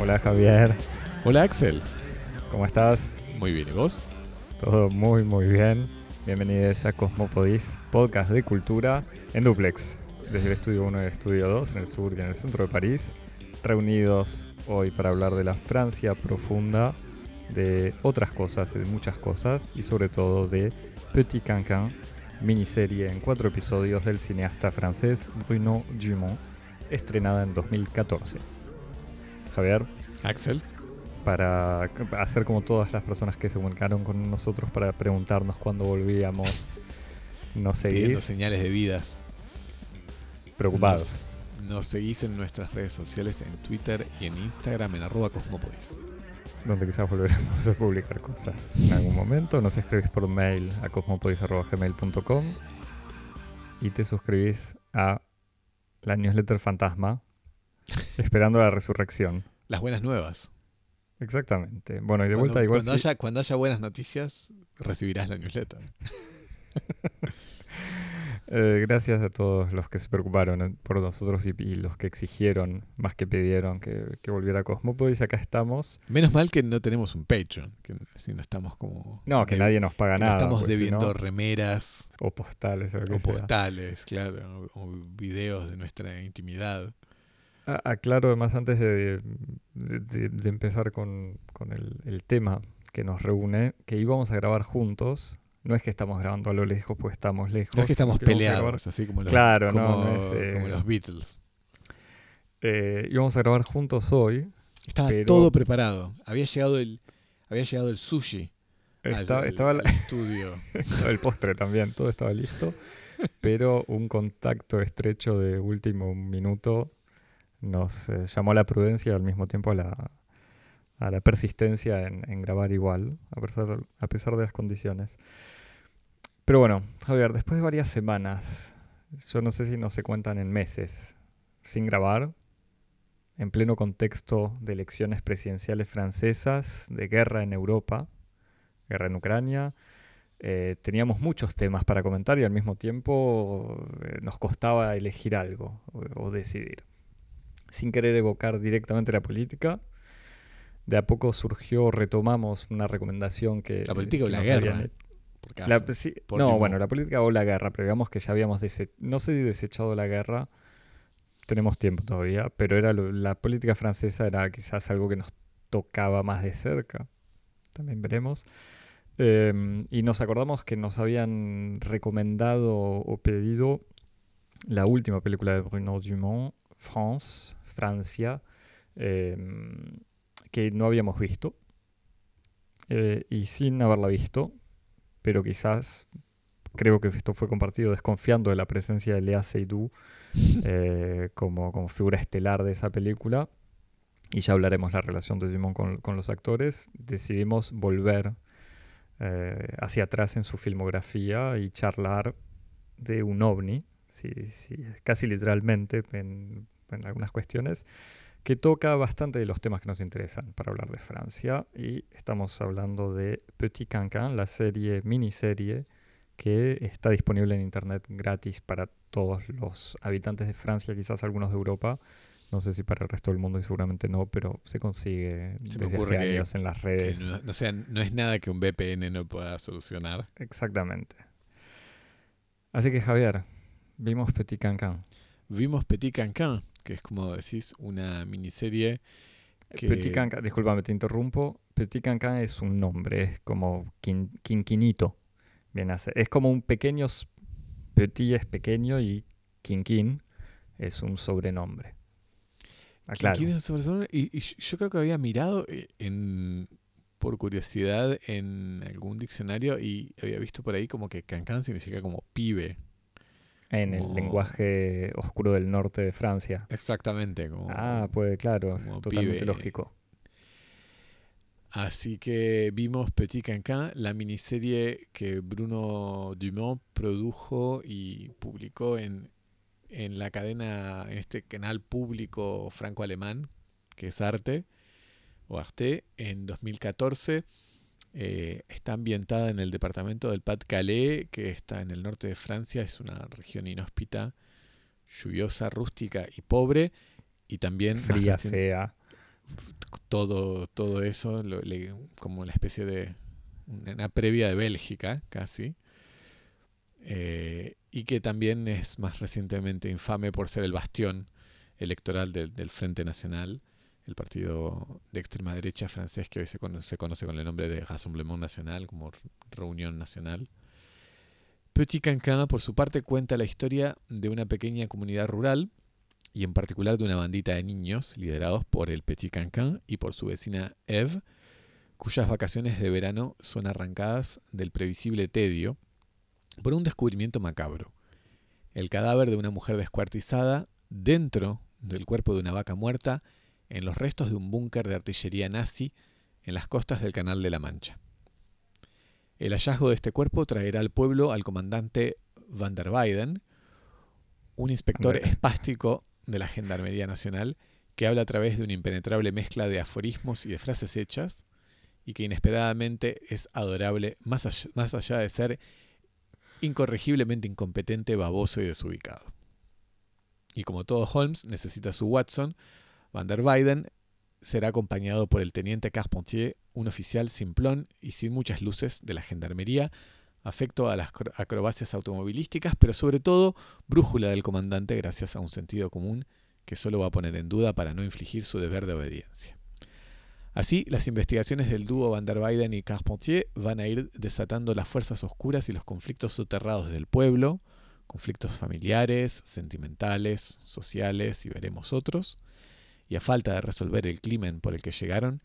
Hola Javier, Hola Axel. ¿cómo estás? Muy bien, ¿y vos? Todo muy muy bien. Bienvenidos a Cosmopodis, podcast de cultura en duplex, desde el estudio 1 y el estudio 2 en el sur y en el centro de París, reunidos hoy para hablar de la Francia profunda, de otras cosas, de muchas cosas y sobre todo de Petit Cancan, miniserie en cuatro episodios del cineasta francés Bruno Dumont, estrenada en 2014. Javier, Axel. para hacer como todas las personas que se comunicaron con nosotros para preguntarnos cuándo volvíamos. ¿Nos seguís? señales de vidas. Preocupados. Nos, nos seguís en nuestras redes sociales, en Twitter y en Instagram, en arroba cosmopodis. Donde quizás volveremos a publicar cosas en algún momento. Nos escribís por mail a cosmopodis.gmail.com y te suscribís a la newsletter fantasma esperando la resurrección. Las buenas nuevas. Exactamente. Bueno, y de Cuando- vuelta igual cuando, haya, cuando haya buenas noticias, recibirás la newsletter. Eh, gracias a todos los que se preocuparon eh, por nosotros y, y los que exigieron, más que pidieron, que, que volviera Cosmopodis. Acá estamos. Menos mal que no tenemos un Patreon, que si no estamos como... No, que nadie nos paga no nada. estamos pues, debiendo remeras o postales o lo que o sea. postales, claro, o, o videos de nuestra intimidad. A- Aclaro además antes de, de- de- de empezar con, con el, el tema que nos reúne, que íbamos a grabar juntos. No es que estamos grabando a lo lejos, pues estamos lejos. No es que estamos peleados, así como los, Claro, como, no es, eh, como los Beatles. Eh, íbamos a grabar juntos hoy. Estaba Pero- todo preparado. Había llegado el, había llegado el sushi Estaba, al- estaba la- al estudio. estaba el postre también, todo estaba listo. Pero un contacto estrecho de último minuto nos eh, llamó a la prudencia y al mismo tiempo a la, a la persistencia en, en grabar igual, a pesar, a pesar de las condiciones. Pero bueno, Javier, después de varias semanas, yo no sé si no se cuentan en meses, sin grabar, en pleno contexto de elecciones presidenciales francesas, de guerra en Europa, guerra en Ucrania, eh, teníamos muchos temas para comentar y al mismo tiempo eh, nos costaba elegir algo o, o decidir. Sin querer evocar directamente la política, de a poco surgió, retomamos una recomendación que... La política o la guerra, habían la- sí, no, bueno, la política o la guerra, pero digamos que ya habíamos, no sé si desechado la guerra, tenemos tiempo todavía, pero era lo- la política francesa era quizás algo que nos tocaba más de cerca, también veremos. Em, y nos acordamos que nos habían recomendado o pedido la última película de Bruno Dumont, France, Francia, em, que no habíamos visto. Eh, y sin haberla visto, pero quizás creo que esto fue compartido desconfiando de la presencia de Lea Seydoux eh, como, como figura estelar de esa película. Y ya hablaremos la relación de Dumont con, con los actores. Decidimos volver eh, hacia atrás en su filmografía y charlar de un ovni, sí, sí, casi literalmente en, en algunas cuestiones, que toca bastante de los temas que nos interesan para hablar de Francia. Y estamos hablando de Petit Cancan, la serie, miniserie, que está disponible en internet gratis para todos los habitantes de Francia, quizás algunos de Europa. No sé si para el resto del mundo y seguramente no, pero se consigue Se desde hace años en las redes. no, no sea, no es nada que un VPN no pueda solucionar. Exactamente. Así que Javier, vimos Petit Cancan. Vimos Petit Cancan, que es como decís, una miniserie que... Petit Cancan, discúlpame, te interrumpo. Petit Cancan es un nombre, es como quin- quinquinito. Bien hace. Es como un pequeño. Petit es pequeño y quinquín es un sobrenombre. Ah, claro. ¿Quién es esa persona? Y, y yo- yo creo que había mirado eh, en, por curiosidad en algún diccionario y había visto por ahí como que Cancan significa como pibe. En el lenguaje oscuro del norte de Francia. Exactamente. Como, Ah, pues claro, totalmente pibe. lógico. Así que vimos Petit Cancan, la miniserie que Bruno Dumont produjo y publicó en, en la cadena, en este canal público franco-alemán, que es Arte, o Arte, en 2014. Eh, está ambientada en el departamento del Pas-de-Calais, que está en el norte de Francia. Es una región inhóspita, lluviosa, rústica y pobre. Y también fría, fea. Todo, todo eso, como una especie de una previa de Bélgica, casi. Eh, y que también es más recientemente infame por ser el bastión electoral del Frente Nacional el partido de extrema derecha francés que hoy se conoce, con el nombre de Rassemblement National, como Reunión Nacional. Petit Cancan, por su parte, cuenta la historia de una pequeña comunidad rural y en particular de una bandita de niños liderados por el Petit Cancan y por su vecina Eve, cuyas vacaciones de verano son arrancadas del previsible tedio por un descubrimiento macabro. El cadáver de una mujer descuartizada dentro del cuerpo de una vaca muerta en los restos de un búnker de artillería nazi en las costas del Canal de la Mancha. El hallazgo de este cuerpo traerá al pueblo al comandante Van der Weyden, un inspector espástico de la Gendarmería Nacional que habla a través de una impenetrable mezcla de aforismos y de frases hechas y que inesperadamente es adorable más allá, más allá de ser incorregiblemente incompetente, baboso y desubicado. Y como todo Holmes necesita su Watson, Van der Weyden será acompañado por el teniente Carpentier, un oficial simplón y sin muchas luces de la gendarmería, afecto a las acrobacias automovilísticas, pero sobre todo brújula del comandante gracias a un sentido común que solo va a poner en duda para no infligir su deber de obediencia. Así, las investigaciones del dúo Van der Weyden y Carpentier van a ir desatando las fuerzas oscuras y los conflictos soterrados del pueblo, conflictos familiares, sentimentales, sociales y veremos otros, y a falta de resolver el crimen por el que llegaron,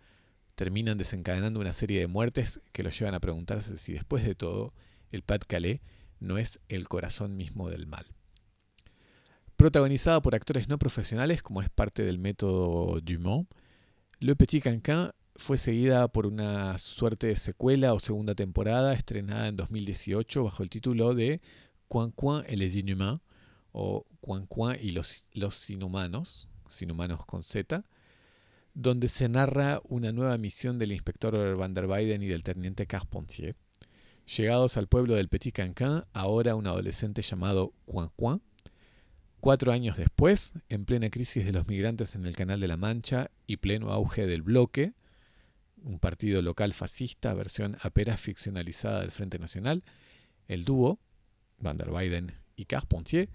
terminan desencadenando una serie de muertes que los llevan a preguntarse si después de todo el Pat Calais no es el corazón mismo del mal. Protagonizada por actores no profesionales como es parte del método Dumont, Le Petit Cancan fue seguida por una suerte de secuela o segunda temporada estrenada en 2018 bajo el título de Quan Quan et les Inhumains o Quan Quan y los, los Inhumanos, sin humanos con Z, donde se narra una nueva misión del inspector Van der Weyden y del teniente Carpentier. Llegados al pueblo del Petit Cancan, ahora un adolescente llamado Quan Quan, cuatro años después, en plena crisis de los migrantes en el Canal de la Mancha y pleno auge del bloque, un partido local fascista, versión apenas ficcionalizada del Frente Nacional, el dúo, Van der Weyden y Carpentier,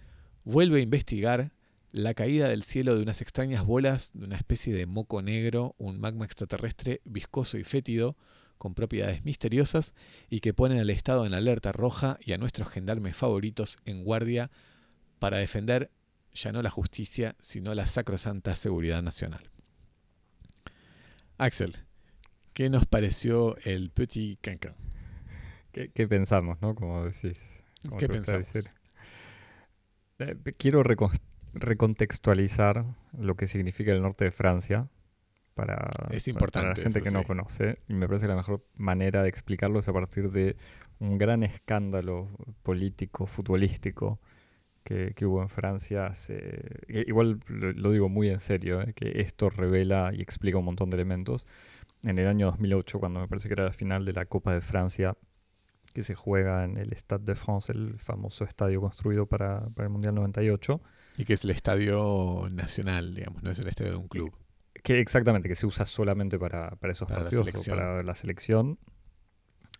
vuelve a investigar la caída del cielo de unas extrañas bolas de una especie de moco negro, un magma extraterrestre viscoso y fétido, con propiedades misteriosas y que ponen al Estado en alerta roja y a nuestros gendarmes favoritos en guardia para defender ya no la justicia, sino la sacrosanta seguridad nacional. Axel, ¿qué nos pareció el Petit Cancan? ¿Qué, pensamos, no? Como decís. ¿Qué pensamos? Eh, quiero reconstruir recontextualizar lo que significa el norte de Francia para, la gente que no conoce. Y me parece que la mejor manera de explicarlo es a partir de un gran escándalo político, futbolístico que, hubo en Francia. igual lo, digo muy en serio, eh, que esto revela y explica un montón de elementos. En el año 2008, cuando me parece que era la final de la Copa de Francia, que se juega en el Stade de France, el famoso estadio construido para, para el Mundial 98 y que es el estadio nacional, digamos, no es el estadio de un club. Que exactamente, que se usa solamente para, esos partidos, para la selección.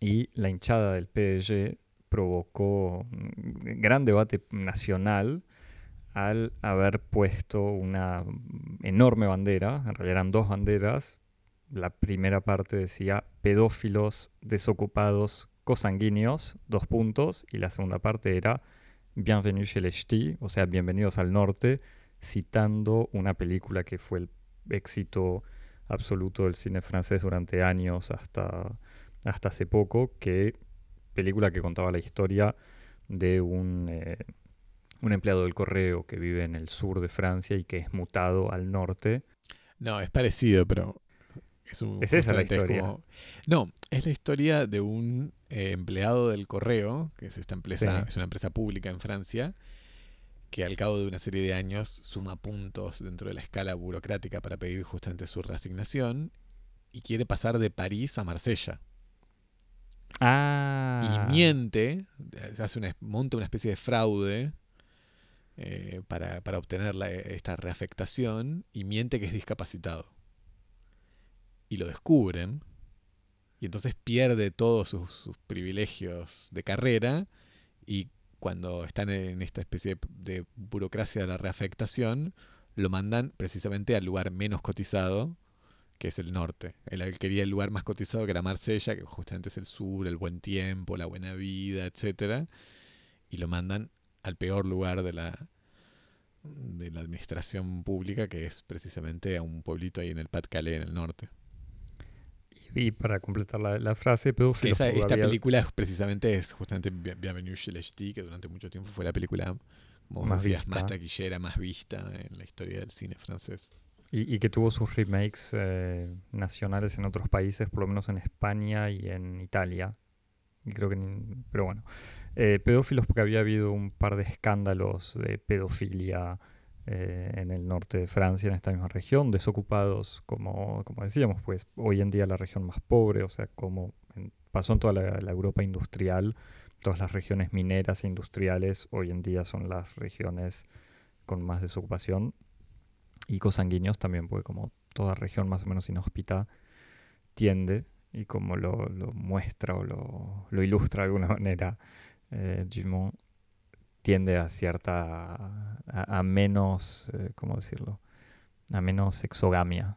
Y la hinchada del PSG provocó un gran debate nacional al haber puesto una enorme bandera, en realidad eran dos banderas. La primera parte decía pedófilos desocupados cosanguíneos, dos puntos, y la segunda parte era Bienvenue chez les Ch'tis, o sea, Bienvenidos al Norte, citando una película que fue el éxito absoluto del cine francés durante años hasta, hasta hace poco, que película que contaba la historia de un, eh, un empleado del correo que vive en el sur de Francia y que es mutado al norte. No, es parecido, pero es, esa la historia. No, es la historia de un eh, empleado del correo, que es esta empresa, es una empresa pública en Francia, que al cabo de una serie de años suma puntos dentro de la escala burocrática para pedir justamente su reasignación y quiere pasar de París a Marsella. Ah. y miente, hace una, monta una especie de fraude eh, para, para obtener la- esta reafectación y miente que es discapacitado. Y lo descubren. Y entonces pierde todos sus, privilegios de carrera. Y cuando están en esta especie de, burocracia de la reafectación, lo mandan precisamente al lugar menos cotizado, que es el norte. Él quería el lugar más cotizado, que era Marsella, que justamente es el sur, el buen tiempo, la buena vida, etcétera Y lo mandan al peor lugar de la, de la administración pública, que es precisamente a un pueblito ahí en el Pas-de-Calais, en el norte. Y, para completar la, la frase, Que pedófilos. esa- esta había- película precisamente es justamente Bien- Bienvenue chez les que durante mucho tiempo fue la película como Más decías, vista. más taquillera, más vista en la historia del cine francés. Y, y que tuvo sus remakes eh, nacionales en otros países, por lo menos en España y en Italia. Y creo que en- pero bueno. Eh, pedófilos porque había habido un par de escándalos de pedofilia eh, en el norte de Francia, en esta misma región. Desocupados, como, como decíamos, pues hoy en día la región más pobre, o sea, como en- pasó en toda la, la Europa industrial, todas las regiones mineras e industriales hoy en día son las regiones con más desocupación y cosanguíneos también, porque como toda región más o menos inhóspita tiende, y como lo, lo muestra o lo, lo ilustra de alguna manera eh, tiende a cierta, a, a menos, eh, ¿cómo decirlo? A menos exogamia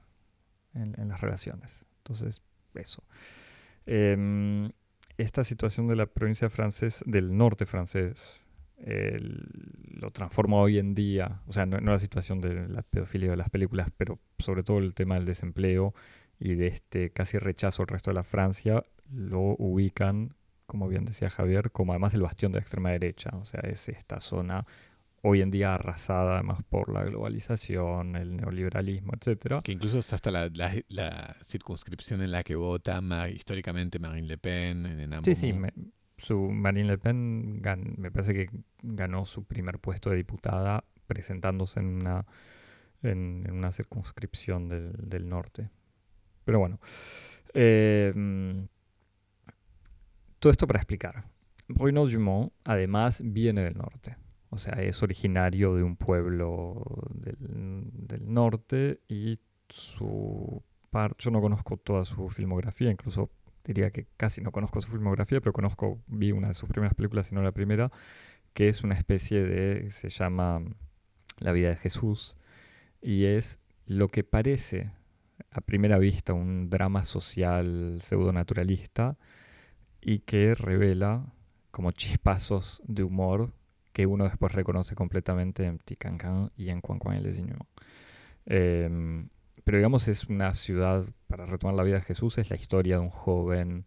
en, en las relaciones. Entonces, eso. Em, esta situación de la provincia francesa, del norte francés, lo transforma hoy en día, o sea, no, no la situación de la pedofilia de las películas, pero sobre todo el tema del desempleo y de este casi rechazo al resto de la Francia, lo ubican, como bien decía Javier, como además el bastión de la extrema derecha, o sea, es esta zona hoy en día arrasada además por la globalización, el neoliberalismo, etcétera. Que incluso es hasta la, la- la circunscripción en la que vota ma- históricamente Marine Le Pen en, en Sí, sí, me- su Marine Le Pen gan- me parece que ganó su primer puesto de diputada presentándose en una, en, en una circunscripción del, del norte. Pero bueno, eh, mm, todo esto para explicar. Bruno Dumont además viene del norte, o sea, es originario de un pueblo del, norte y su par, yo no conozco toda su filmografía, incluso diría que casi no conozco su filmografía, pero conozco, vi una de sus primeras películas, si no la primera, que es una especie de, se llama La vida de Jesús, y es lo que parece a primera vista un drama social pseudonaturalista y que revela como chispazos de humor que uno después reconoce completamente en Petit Cancan y en Quan Quan Inuits. Em, pero digamos es una ciudad, para retomar la vida de Jesús, es la historia de un joven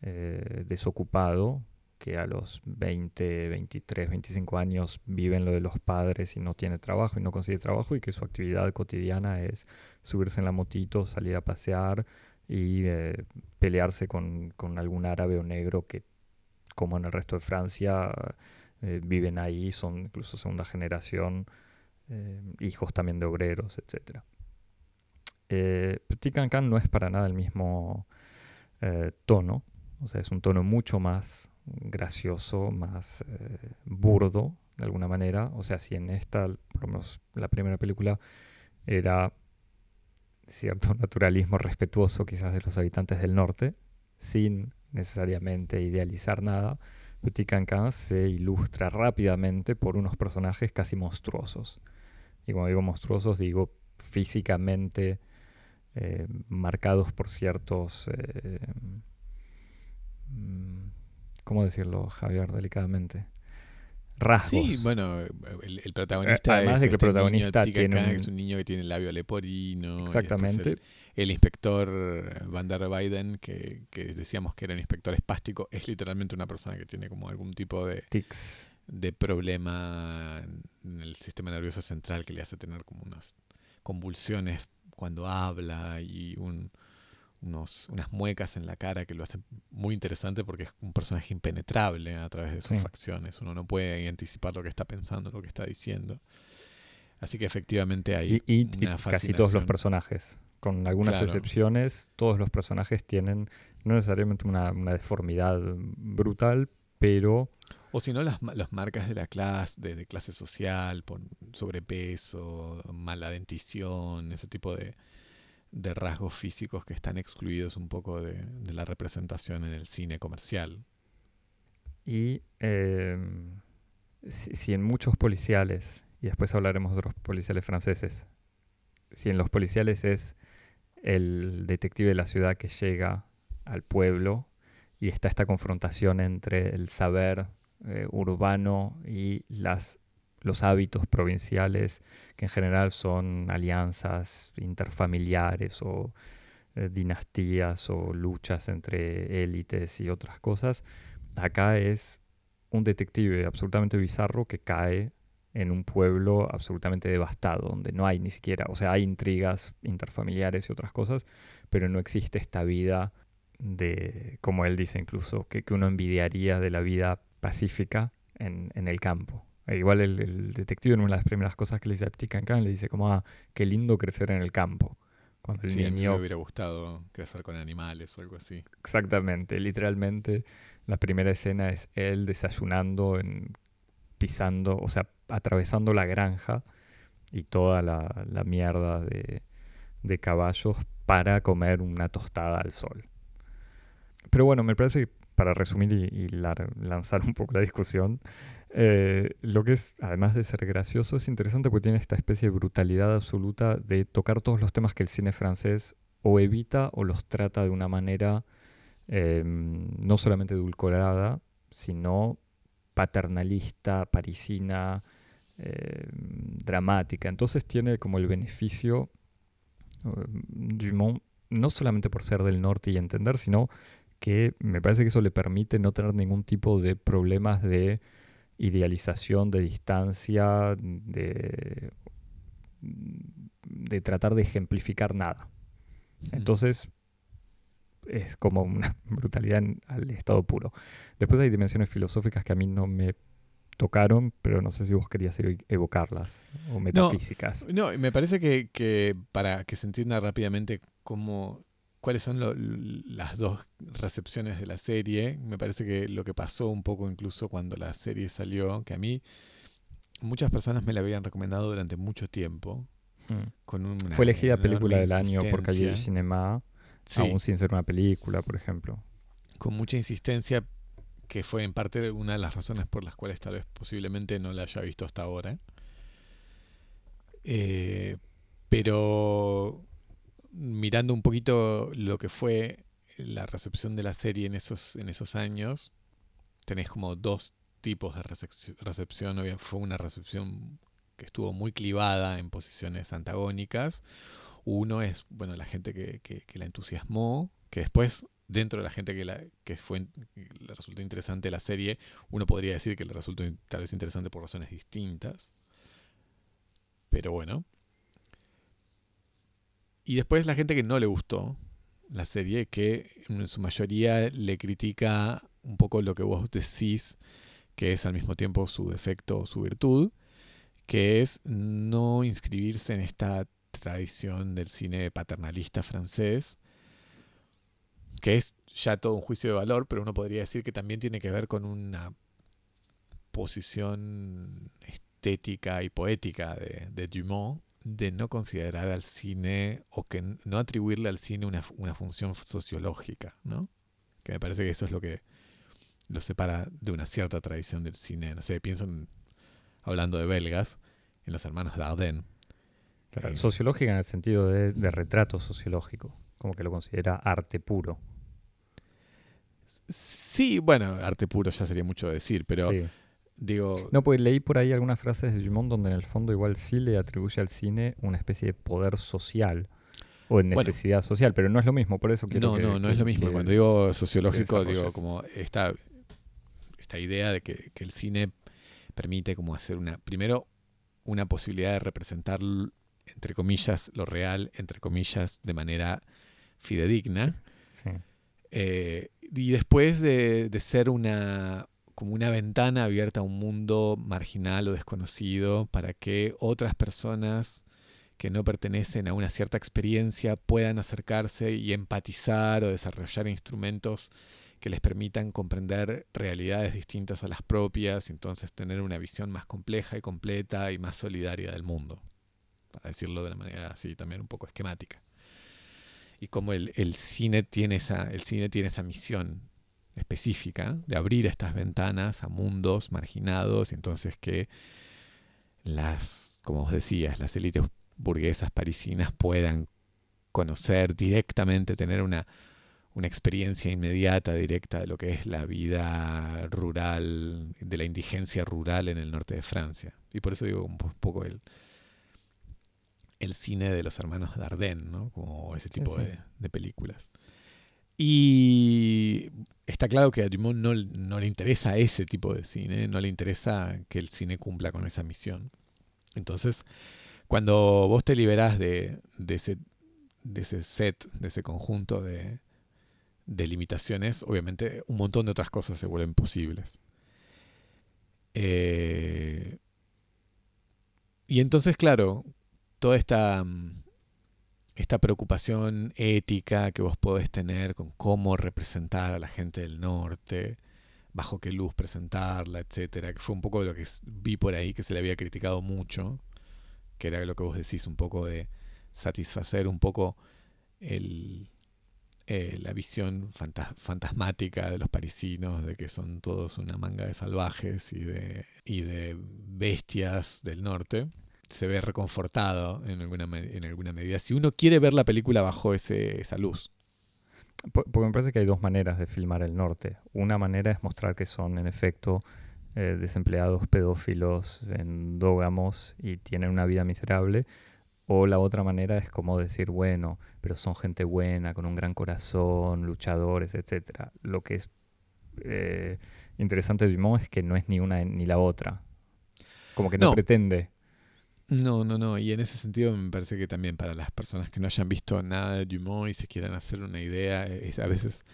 eh, desocupado que a los 20, 23, 25 años vive en lo de los padres y no tiene trabajo y no consigue trabajo y que su actividad cotidiana es subirse en la motito, salir a pasear y eh, pelearse con, con algún árabe o negro que, como en el resto de Francia, eh, viven ahí, son incluso segunda generación, eh, hijos también de obreros, etc. Petit Cancan no es para nada el mismo tono, o sea, es un tono mucho más gracioso, más burdo, de alguna manera. O sea, si en esta, por lo menos la primera película, era cierto naturalismo respetuoso quizás de los habitantes del norte, sin necesariamente idealizar nada, Petit Cancan se ilustra rápidamente por unos personajes casi monstruosos. Y cuando digo monstruosos, digo físicamente eh, marcados por ciertos... eh, mm, ¿Cómo decirlo, Javier, delicadamente? Rasgos. Sí, bueno, el, el protagonista además es de que el este niño protagonista tiene Khan, un- que es un niño que tiene el labio leporino. Exactamente. El, el inspector Van der Weyden, que, que decíamos que era un inspector espástico, es literalmente una persona que tiene como algún tipo de, Tics. de problema en el sistema nervioso central que le hace tener como unas convulsiones cuando habla y un, unos, unas muecas en la cara que lo hacen muy interesante porque es un personaje impenetrable a través de sus Sí. facciones. Uno no puede anticipar lo que está pensando, lo que está diciendo. Así que efectivamente hay Y, y- y una casi todos los personajes. Con algunas Claro. excepciones, todos los personajes tienen no necesariamente una, una deformidad brutal, pero O si no, las, las marcas de la clase, de, de clase social, por sobrepeso, mala dentición, ese tipo de, de rasgos físicos que están excluidos un poco de, la representación en el cine comercial. Y eh, si, en muchos policiales, y después hablaremos de otros policiales franceses, si en los policiales es el detective de la ciudad que llega al pueblo y está esta confrontación entre el saber eh, urbano y las, los hábitos provinciales, que en general son alianzas interfamiliares o eh, dinastías o luchas entre élites y otras cosas, acá es un detective absolutamente bizarro que cae en un pueblo absolutamente devastado, donde no hay ni siquiera, o sea, hay intrigas interfamiliares y otras cosas, pero no existe esta vida de, como él dice incluso, que, que uno envidiaría de la vida pacífica en, en el campo. E igual el, el detective en una de las primeras cosas que le dice a Petit Cancan le dice como, ah, qué lindo crecer en el campo. Cuando el Sí, a mí niño me hubiera gustado crecer con animales o algo así. Exactamente, literalmente la primera escena es él desayunando, en, pisando, o sea, atravesando la granja y toda la, la mierda de, de caballos para comer una tostada al sol. Pero bueno, me parece que para resumir y, lanzar un poco la discusión, eh, lo que es, además de ser gracioso, es interesante porque tiene esta especie de brutalidad absoluta de tocar todos los temas que el cine francés o evita o los trata de una manera eh, no solamente edulcorada, sino paternalista, parisina, eh, dramática. Entonces tiene como el beneficio eh, Dumont, no solamente por ser del norte y entender, sino que me parece que eso le permite no tener ningún tipo de problemas de idealización, de distancia, de, de tratar de ejemplificar nada. Entonces, es como una brutalidad en- al estado puro. Después hay dimensiones filosóficas que a mí no me tocaron, pero no sé si vos querías ev- evocarlas o metafísicas. No, me parece que, que para que se entienda rápidamente cómo, cuáles son lo- las dos recepciones de la serie, me parece que lo que pasó un poco incluso cuando la serie salió, que a mí muchas personas me la habían recomendado durante mucho tiempo. Mm. Con una Fue elegida película del año por insistencia. Cinema, Sí, aún sin ser una película, por ejemplo. con mucha insistencia, que fue en parte una de las razones por las cuales tal vez posiblemente no la haya visto hasta ahora. Eh, pero mirando un poquito lo que fue la recepción de la serie en esos, en esos años, tenés como dos tipos de recepci- recepción. Fue una recepción que estuvo muy clivada en posiciones antagónicas. Uno es, bueno, la gente que, que- la entusiasmó, que después, dentro de la gente que, la, que fue, le resultó interesante la serie, uno podría decir que le resultó tal vez interesante por razones distintas. Pero bueno. Y después la gente que no le gustó la serie, que en su mayoría le critica un poco lo que vos decís, que es al mismo tiempo su defecto o su virtud, que es no inscribirse en esta tradición del cine paternalista francés, que es ya todo un juicio de valor, pero uno podría decir que también tiene que ver con una posición estética y poética de, de Dumont de no considerar al cine o que no atribuirle al cine una, una función sociológica, ¿no? Que me parece que eso es lo que lo separa de una cierta tradición del cine. No sé, pienso en, hablando de belgas, en los hermanos Dardenne. Claro, Eh, Sociológica en el sentido de, de retrato sociológico, como que lo considera arte puro. Sí, bueno, arte puro ya sería mucho decir, pero Sí. Digo, No, pues leí por ahí algunas frases de Dumont donde en el fondo igual sí le atribuye al cine una especie de poder social o de Bueno. necesidad social, pero no es lo mismo, por eso quiero no, que- no, no es lo mismo. Cuando digo sociológico, digo como esta, esta idea de que, que el cine permite como hacer una, primero, una posibilidad de representar, entre comillas, lo real, entre comillas, de manera fidedigna. sí. Eh, y después de, de ser una como una ventana abierta a un mundo marginal o desconocido para que otras personas que no pertenecen a una cierta experiencia puedan acercarse y empatizar o desarrollar instrumentos que les permitan comprender realidades distintas a las propias entonces tener una visión más compleja y completa y más solidaria del mundo, para decirlo de una manera así también un poco esquemática. Y como el cine tiene esa, el cine tiene esa misión específica de abrir estas ventanas a mundos marginados y entonces que las, como os decías, las élites burguesas parisinas puedan conocer directamente, tener una, una experiencia inmediata, directa de lo que es la vida rural, de la indigencia rural en el norte de Francia. Y por eso digo un poco el, el cine de los hermanos Dardenne, ¿no? Como ese tipo De, de, películas. Y está claro que a Dumont no, no, le interesa ese tipo de cine, no le interesa que el cine cumpla con esa misión. Entonces, cuando vos te liberás de, de, ese, de ese set, de ese conjunto de, de limitaciones, obviamente un montón de otras cosas se vuelven posibles. Eh, y entonces, claro, toda esta, mm, esta preocupación ética que vos podés tener con cómo representar a la gente del norte, bajo qué luz presentarla, etcétera, que fue un poco lo que vi por ahí que se le había criticado mucho, que era lo que vos decís, un poco de satisfacer un poco el, eh, la visión fantasmática de los parisinos, de que son todos una manga de salvajes y de, y de bestias del norte se ve reconfortado en alguna, en alguna medida. Si uno quiere ver la película bajo ese, esa luz. Porque me parece que hay dos maneras de filmar el norte. Una manera es mostrar que son, en efecto, eh, desempleados, pedófilos, endógamos y tienen una vida miserable. O la otra manera es como decir, bueno, pero son gente buena, con un gran corazón, luchadores, etc. Lo que es eh, interesante de Dumont es que no es ni una ni la otra. Como que no. pretende no, no, no. Y en ese sentido me parece que también para las personas que no hayan visto nada de Dumont y se quieran hacer una idea, a veces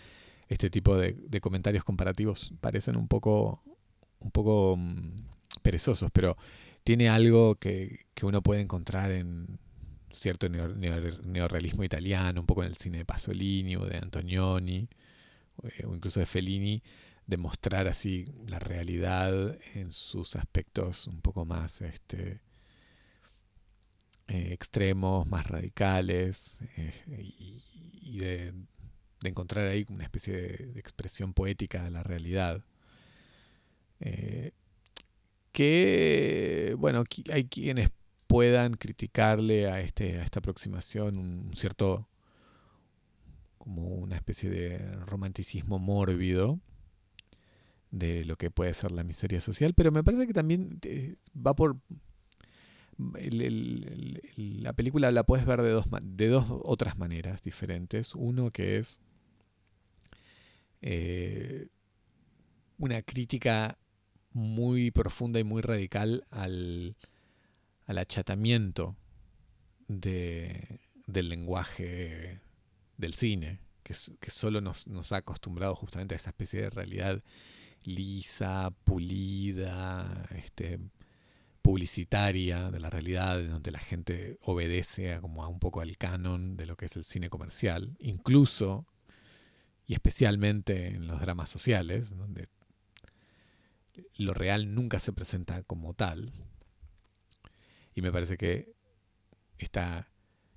este tipo de, comentarios comparativos parecen un poco, un poco mm, perezosos, pero tiene algo que, uno puede encontrar en cierto neorrealismo italiano, un poco en el cine de Pasolini o de Antonioni, eh, o incluso de Fellini, de mostrar así la realidad en sus aspectos un poco más este, eh, extremos, más radicales, eh, y, de, encontrar ahí una especie de, expresión poética de la realidad. Eh, que, bueno, hay quienes puedan criticarle a, este, a esta aproximación un cierto, como una especie de romanticismo mórbido de lo que puede ser la miseria social, pero me parece que también va por, la película la puedes ver de dos, de dos otras maneras diferentes. Uno que es eh, una crítica muy profunda y muy radical al, al achatamiento de, del lenguaje del cine, que, que solo nos, nos, ha acostumbrado justamente a esa especie de realidad lisa, pulida, este, publicitaria de la realidad, donde la gente obedece a, como a un poco al canon de lo que es el cine comercial, incluso y especialmente en los dramas sociales, donde lo real nunca se presenta como tal. Y me parece que esta,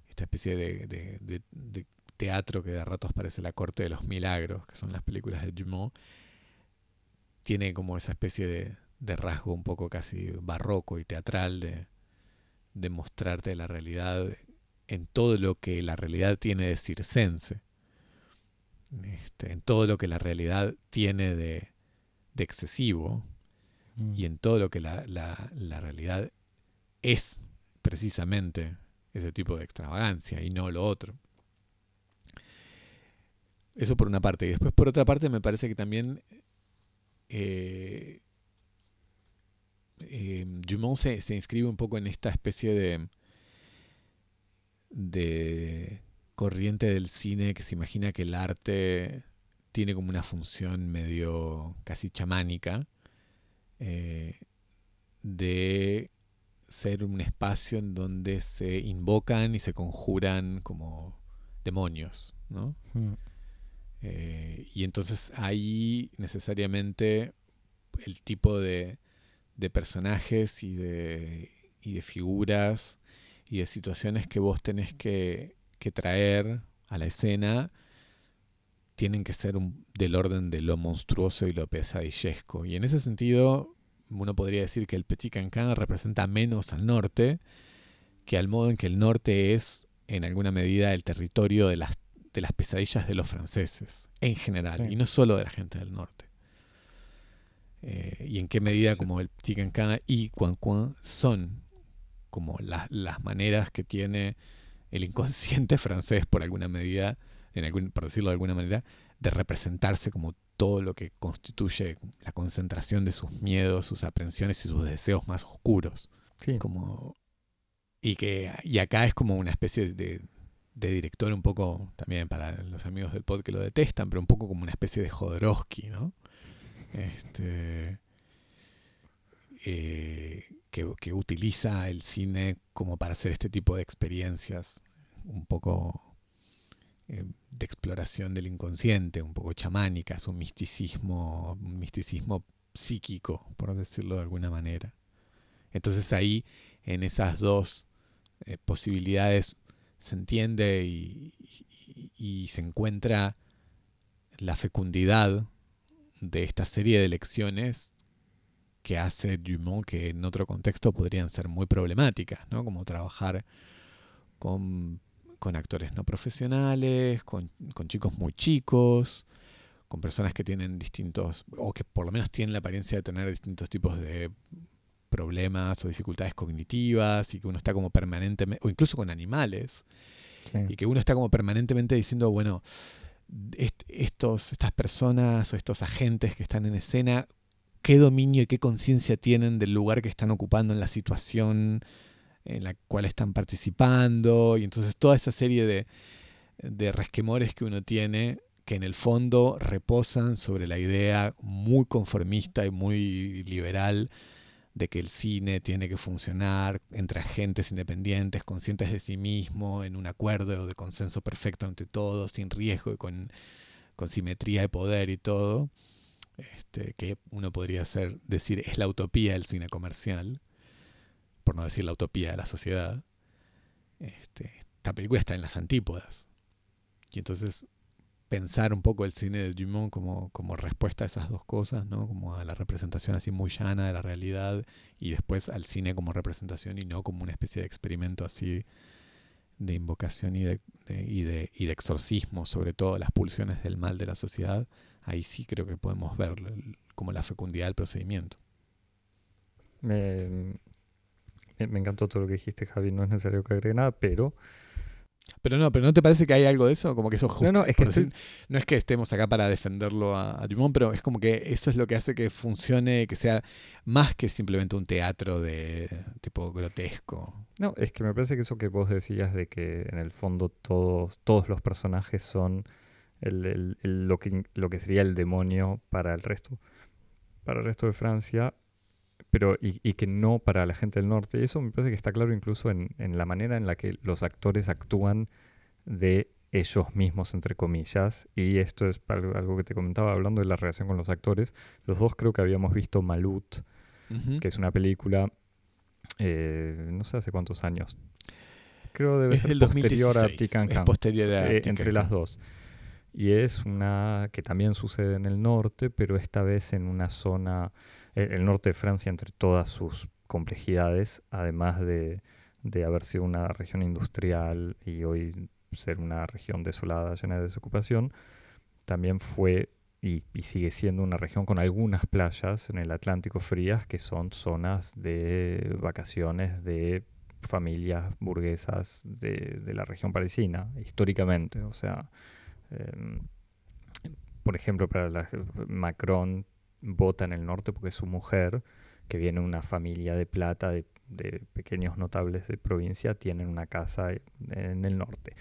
esta especie de, teatro que de ratos parece la corte de los milagros, que son las películas de Dumont, tiene como esa especie de, de rasgo un poco casi barroco y teatral de, de mostrarte la realidad en todo lo que la realidad tiene de circense, este, en todo lo que la realidad tiene de, de excesivo mm. y en todo lo que la, la, la realidad es precisamente ese tipo de extravagancia y no lo otro. Eso por una parte. Y después por otra parte me parece que también eh, eh, Dumont se, inscribe un poco en esta especie de, de corriente del cine que se imagina que el arte tiene como una función medio casi chamánica eh, de ser un espacio en donde se invocan y se conjuran como demonios, ¿no? Mm. Eh, y entonces ahí necesariamente el tipo de, de personajes y de, y de figuras y de situaciones que vos tenés que, que traer a la escena tienen que ser un, del orden de lo monstruoso y lo pesadillesco. Y en ese sentido, uno podría decir que el Petit Cancan representa menos al norte que al modo en que el norte es, en alguna medida, el territorio de las, de las pesadillas de los franceses, en general, Sí. y no solo de la gente del norte. Eh, y en qué medida como el Petit Cancan y Quan Quan son como la- las maneras que tiene el inconsciente francés, por alguna medida, en algún, por decirlo de alguna manera, de representarse como todo lo que constituye la concentración de sus miedos, sus aprensiones y sus deseos más oscuros. Sí, Como, y, que, y acá es como una especie de, de director un poco, también para los amigos del pod que lo detestan, pero un poco como una especie de Jodorowsky, ¿no? Este, eh, que, utiliza el cine como para hacer este tipo de experiencias un poco eh, de exploración del inconsciente, un poco chamánicas, un misticismo, un misticismo psíquico, por decirlo de alguna manera. Entonces ahí, en esas dos eh, posibilidades, se entiende y se encuentra la fecundidad de esta serie de lecciones que hace Dumont que en otro contexto podrían ser muy problemáticas, ¿no? Como trabajar con, con actores no profesionales, con, con chicos muy chicos, con personas que tienen distintos, o que por lo menos tienen la apariencia de tener distintos tipos de problemas o dificultades cognitivas y que uno está como permanentemente, o incluso con animales, sí. y que uno está como permanentemente diciendo, bueno, est- estos, estas personas o estos agentes que están en escena, qué dominio y qué conciencia tienen del lugar que están ocupando en la situación en la cual están participando, y entonces toda esa serie de, de resquemores que uno tiene que en el fondo reposan sobre la idea muy conformista y muy liberal de que el cine tiene que funcionar entre agentes independientes, conscientes de sí mismo, en un acuerdo de consenso perfecto ante todos, sin riesgo y con, con simetría de poder y todo, este, que uno podría hacer, decir es la utopía del cine comercial, por no decir la utopía de la sociedad. Este, esta película está en las antípodas. Y entonces pensar un poco el cine de Dumont como, como respuesta a esas dos cosas, ¿no? Como a la representación así muy llana de la realidad y después al cine como representación y no como una especie de experimento así de invocación y de, y de, y de exorcismo sobre todo las pulsiones del mal de la sociedad, ahí sí creo que podemos ver como la fecundidad del procedimiento. Me- me encantó todo lo que dijiste, Javi. No es necesario que agregue nada, pero. Pero no, pero ¿no te parece que hay algo de eso? Como que eso es justo. No, no, es que por estoy- decir- no es que estemos acá para defenderlo a, a Dumont, pero es como que eso es lo que hace que funcione, que sea más que simplemente un teatro de tipo grotesco. No, es que me parece que eso que vos decías de que en el fondo todos, todos los personajes son el- el- el- lo, que, lo que sería el demonio para el resto, para el resto de Francia, pero y, y que no para la gente del norte. Y eso me parece que está claro incluso en, en la manera en la que los actores actúan de ellos mismos, entre comillas. Y esto es algo, que te comentaba hablando de la relación con los actores. Los dos creo que habíamos visto Malut, que es una película, eh, no sé hace cuántos años. Creo debe Es ser posterior a 2016, Petit Can es Can, posterior a eh, entre las dos. Y es una que también sucede en el norte, pero esta vez en una zona, el norte de Francia entre todas sus complejidades, además de, de haber sido una región industrial y hoy ser una región desolada, llena de desocupación, también fue y, y sigue siendo una región con algunas playas en el Atlántico frías que son zonas de vacaciones de familias burguesas de, de la región parisina, históricamente. O sea, em, por ejemplo, para Macron vota en el norte porque su mujer, que viene de una familia de plata, de, de pequeños notables de provincia, tienen una casa en el norte.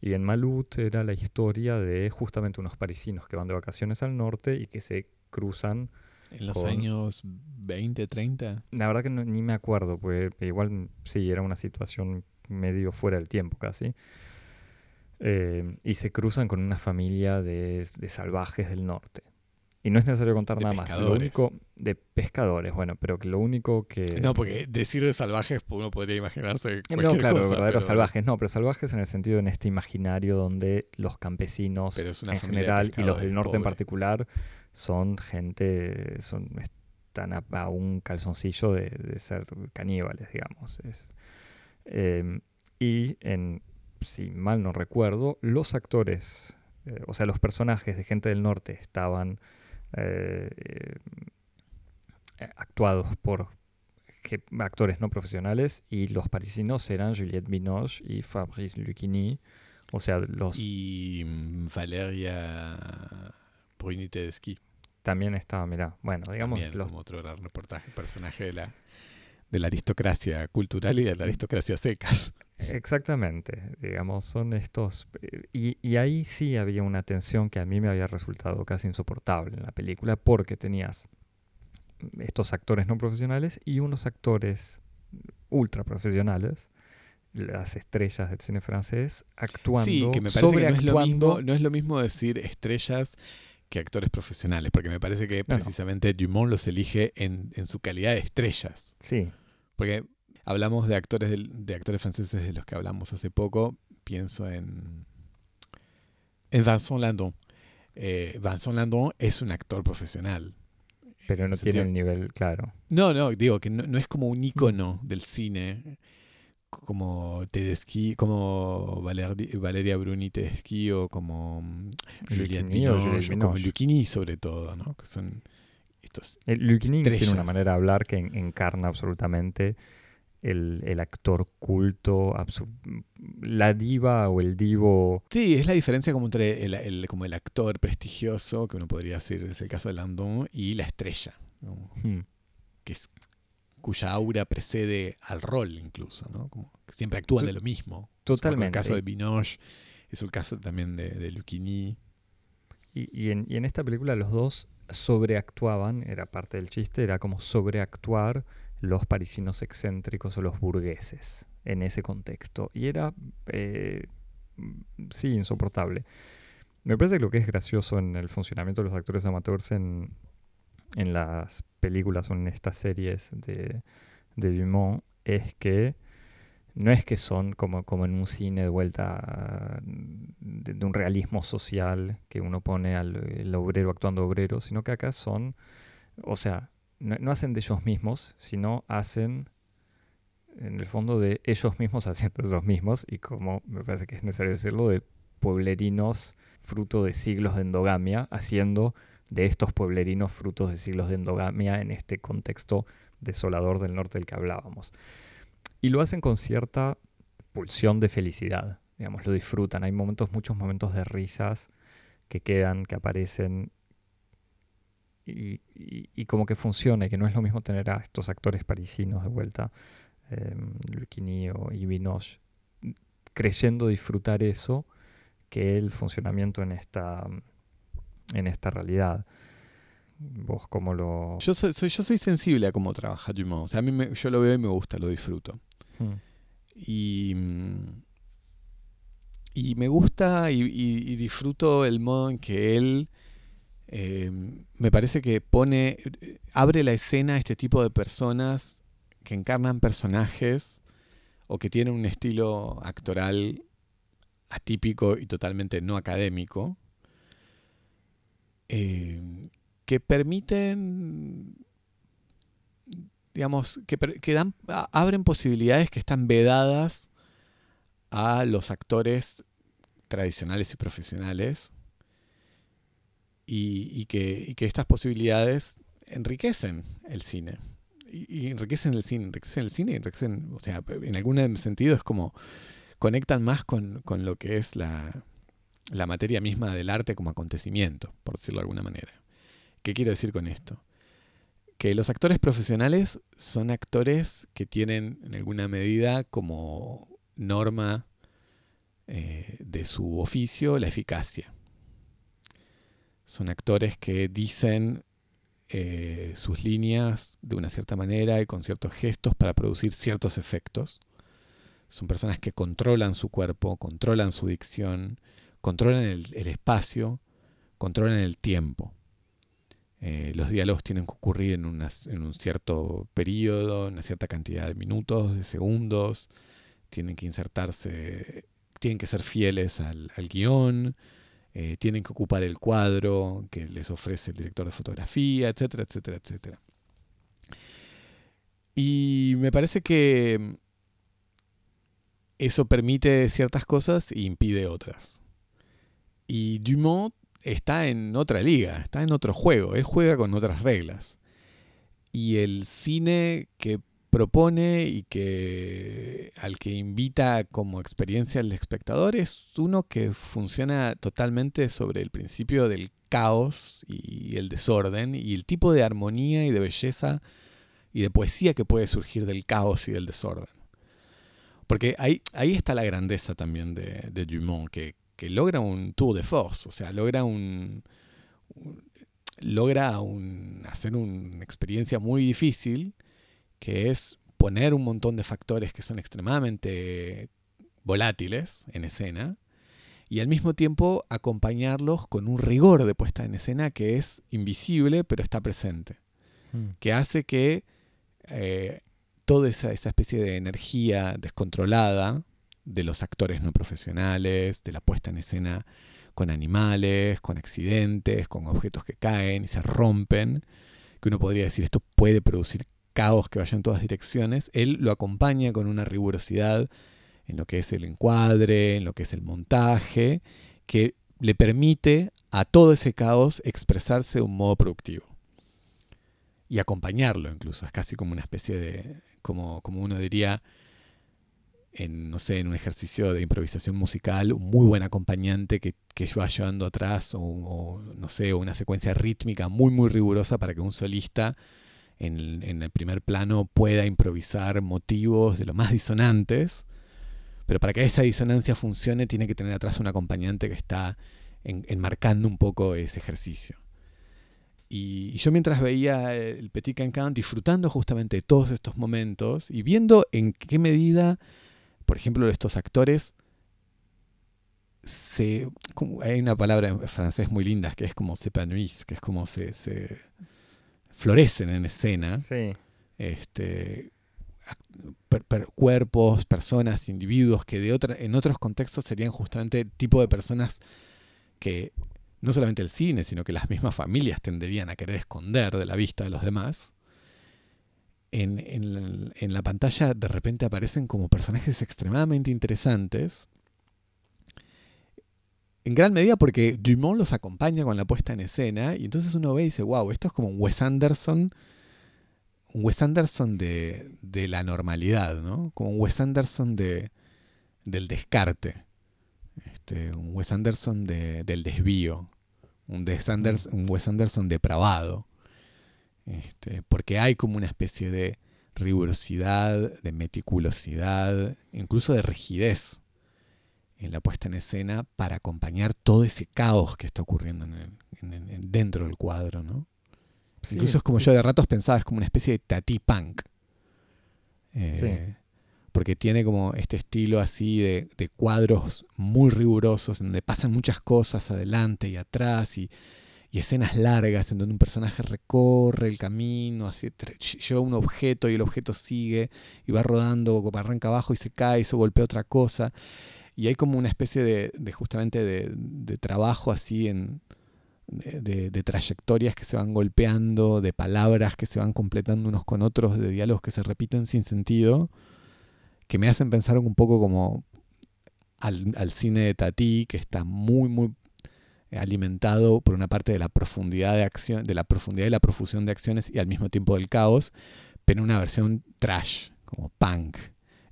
Y en Malut era la historia de justamente unos parisinos que van de vacaciones al norte y que se cruzan En los Con- años 20, 30. La verdad que no- ni me acuerdo, pues igual sí, era una situación medio fuera del tiempo casi. Eh, y se cruzan con una familia de, de salvajes del norte. Y no es necesario contar De nada más. Lo único de pescadores, bueno, pero que lo único que... No, porque decir de salvajes pues, uno podría imaginarse cualquier No, claro, cosa, verdaderos pero- salvajes, no, pero salvajes en el sentido en este imaginario donde los campesinos en general y los del norte en particular son gente, son, están a, a un calzoncillo de, de ser caníbales, digamos. Es, eh, y en, si mal no recuerdo, los actores, eh, o sea, los personajes de gente del norte estaban eh, eh, actuados por actores no profesionales y los parisinos eran Juliette Binoche y Fabrice Lucchini, o sea, los Y mm, Valeria Bruni Tedeschi. también estaba, mirá, bueno, digamos también los como otro gran reportaje, personaje de la, de la aristocracia cultural y de la aristocracia secas. Exactamente, digamos, son estos... eh, Y, y ahí sí había una tensión que a mí me había resultado casi insoportable en la película porque tenías estos actores no profesionales y unos actores ultra profesionales, las estrellas del cine francés, actuando, Sí, que me parece que no es, lo mismo, no es lo mismo decir estrellas que actores profesionales, porque me parece que No, no. precisamente Dumont los elige en, en su calidad de estrellas. Sí, Porque hablamos de actores del- de actores franceses de los que hablamos hace poco. Pienso en, en Vincent Landon. Eh, Vincent Landon es un actor profesional. pero no tiene el nivel, claro. No, no, digo que no, no es como un ícono del cine como Tedeschi, como Valer- Valeria Bruni Tedeschi o como mm, Juliette Binoche, como. Lucchini sobre todo, ¿no? Que son estos El Lucchini tiene una manera de hablar que en- encarna absolutamente el, el actor culto, la diva o el divo. Sí, es la diferencia como entre el, el- como el actor prestigioso, que uno podría decir, es el caso de Landon, y la estrella, ¿no? hmm, que es, cuya aura precede al rol incluso, ¿no? Como que siempre actúan de lo mismo. Totalmente. El caso de Binoche, es el caso también de, de Lucchini. Y, y en, y en esta película los dos sobreactuaban, era parte del chiste, era como sobreactuar los parisinos excéntricos o los burgueses en ese contexto. Y era, eh, sí, insoportable. Me parece que lo que es gracioso en el funcionamiento de los actores amateurs en, en las películas o en estas series de, de Dumont es que no es que son como, como en un cine de vuelta de, un realismo social que uno pone al obrero actuando obrero, sino que acá son, o sea, no, hacen de ellos mismos, sino hacen en el fondo de ellos mismos haciendo ellos mismos y como me parece que es necesario decirlo, de pueblerinos fruto de siglos de endogamia, haciendo de estos pueblerinos frutos de siglos de endogamia en este contexto desolador del norte del que hablábamos. Y lo hacen con cierta pulsión de felicidad, digamos, lo disfrutan. Hay momentos, muchos momentos de risas que quedan, que aparecen y, y- y como que funciona, y que no es lo mismo tener a estos actores parisinos de vuelta, eh, Lucchini o y Binoche, creyendo disfrutar eso que el funcionamiento en esta, en esta realidad. ¿Vos cómo lo...? Yo soy, soy- yo soy sensible a cómo trabaja Dumont. O sea, a mí me- yo lo veo y me gusta, lo disfruto. Hmm. Y, mm, y me gusta y, y- y disfruto el modo en que él eh, me parece que pone, abre la escena a este tipo de personas que encarnan personajes o que tienen un estilo actoral atípico y totalmente no académico, eh, que permiten digamos, que, que dan, abren posibilidades que están vedadas a los actores tradicionales y profesionales y, que, estas posibilidades enriquecen el cine. Y, enriquecen el cine, enriquecen el cine, enriquecen, o sea, en algún sentido es como conectan más con, con lo que es la, la materia misma del arte como acontecimiento, por decirlo de alguna manera. ¿Qué quiero decir con esto? que los actores profesionales son actores que tienen en alguna medida como norma eh, de su oficio la eficacia. Son actores que dicen eh, sus líneas de una cierta manera y con ciertos gestos para producir ciertos efectos. Son personas que controlan su cuerpo, controlan su dicción, controlan el, espacio, controlan el tiempo. Eh, los diálogos tienen que ocurrir en, un cierto periodo, en una cierta cantidad de minutos, de segundos, tienen que insertarse, tienen que ser fieles al, al guion, eh, tienen que ocupar el cuadro que les ofrece el director de fotografía, etcétera, etcétera, etcétera. Y me parece que eso permite ciertas cosas e impide otras. Y Dumont está en otra liga, está en otro juego, él juega con otras reglas. Y el cine que propone y que al que invita como experiencia al espectador es uno que funciona totalmente sobre el principio del caos y el desorden y el tipo de armonía y de belleza y de poesía que puede surgir del caos y del desorden. Porque ahí, ahí está la grandeza también de, Dumont, que, logra un tour de force, o sea, logra un, logra hacer una experiencia muy difícil que es poner un montón de factores que son extremadamente volátiles en escena y al mismo tiempo acompañarlos con un rigor de puesta en escena que es invisible pero está presente, hmm. que hace que eh, toda esa, esa especie de energía descontrolada de los actores no profesionales, de la puesta en escena con animales, con accidentes, con objetos que caen y se rompen, que uno podría decir esto puede producir caos que vaya en todas direcciones, él lo acompaña con una rigurosidad en lo que es el encuadre, en lo que es el montaje, que le permite a todo ese caos expresarse de un modo productivo. Y acompañarlo incluso, es casi como una especie de, como, como uno diría, en, no sé, en un ejercicio de improvisación musical, un muy buen acompañante que, que va llevando atrás, o, o, no sé, una secuencia rítmica muy, muy rigurosa para que un solista en, el primer plano pueda improvisar motivos de lo más disonantes, pero para que esa disonancia funcione tiene que tener atrás un acompañante que está enmarcando un poco ese ejercicio. Y, yo mientras veía el Petit Cancan disfrutando justamente de todos estos momentos y viendo en qué medida, por ejemplo, estos actores se... hay una palabra en francés muy linda que es como s'épanouissent, que es como se florecen en escena. Este, cuerpos, personas, individuos que de otra, en otros contextos serían justamente el tipo de personas que no solamente el cine, sino que las mismas familias tenderían a querer esconder de la vista de los demás. En, en la pantalla de repente aparecen como personajes extremadamente interesantes en gran medida porque Dumont los acompaña con la puesta en escena y entonces uno ve y dice, wow, esto es como un Wes Anderson, un Wes Anderson de, la normalidad, ¿no? Como un Wes Anderson de, del descarte, este, un Wes Anderson del desvío, un, un Wes Anderson depravado, este, porque hay como una especie de rigurosidad, de meticulosidad, incluso de rigidez en la puesta en escena para acompañar todo ese caos que está ocurriendo en dentro del cuadro, ¿no? Incluso es como yo de ratos pensaba, es como una especie de tati punk. Eh, porque tiene como este estilo así de, cuadros muy rigurosos, en donde pasan muchas cosas adelante y atrás y, escenas largas en donde un personaje recorre el camino, así, lleva un objeto y el objeto sigue y va rodando, arranca abajo y se cae y eso golpea otra cosa. Y hay como una especie de, justamente de, trabajo así en, de, trayectorias que se van golpeando, de palabras que se van completando unos con otros, de diálogos que se repiten sin sentido, que me hacen pensar un poco como al, cine de Tati, que está muy, muy alimentado por una parte de la profundidad de acción, de la profundidad y la profusión de acciones y al mismo tiempo del caos, pero en una versión trash, como punk,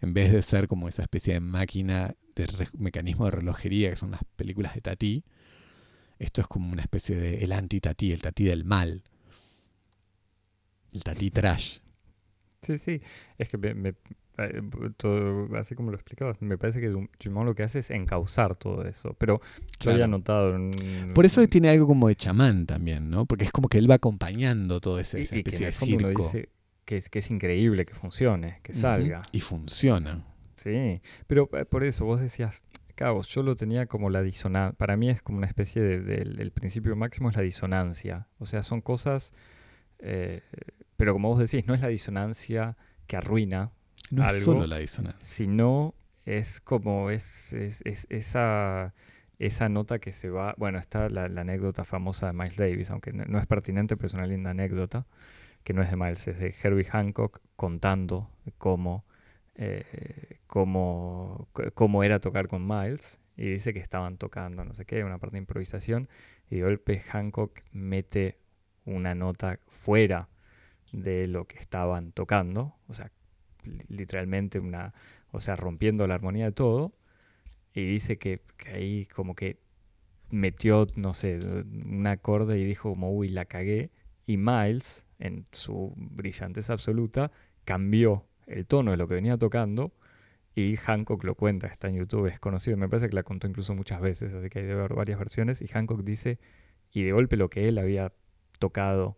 en vez de ser como esa especie de máquina de mecanismo de relojería que son las películas de Tati, esto es como una especie de el anti-Tati, el Tati del mal. El Tati trash. Sí, sí. Es que me, eh, todo, así como lo explicabas, me parece que Dumont lo que hace es encauzar todo eso. Pero yo había notado. Por eso tiene algo como de chamán también, ¿no? Porque es como que él va acompañando todo ese, y, y que en el fondo dice que es, que es increíble que funcione, que salga. Y funciona. Sí, pero eh, por eso vos decías, Cabos, yo lo tenía como la disonancia. Para mí es como una especie de, el principio máximo es la disonancia. O sea, son cosas. Eh, pero como vos decís, no es la disonancia que arruina no algo, es solo la disonancia. Sino es como es, es, esa, esa nota que se va. Bueno, está la, anécdota famosa de Miles Davis, aunque no, es pertinente, pero es una linda anécdota, que no es de Miles, es de Herbie Hancock contando cómo, eh, cómo, era tocar con Miles. Y dice que estaban tocando, no sé qué, una parte de improvisación. Y de golpe Hancock mete una nota fuera de lo que estaban tocando. O sea, literalmente una, o sea, rompiendo la armonía de todo. Y dice que, ahí como que metió, no sé, un acorde y dijo como, uy, la cagué. Y Miles, en su brillantez absoluta, cambió el tono de lo que venía tocando. Y Hancock lo cuenta, está en YouTube, es conocido, me parece que la contó incluso muchas veces, así que hay de ver varias versiones. Y Hancock dice, y de golpe lo que él había tocado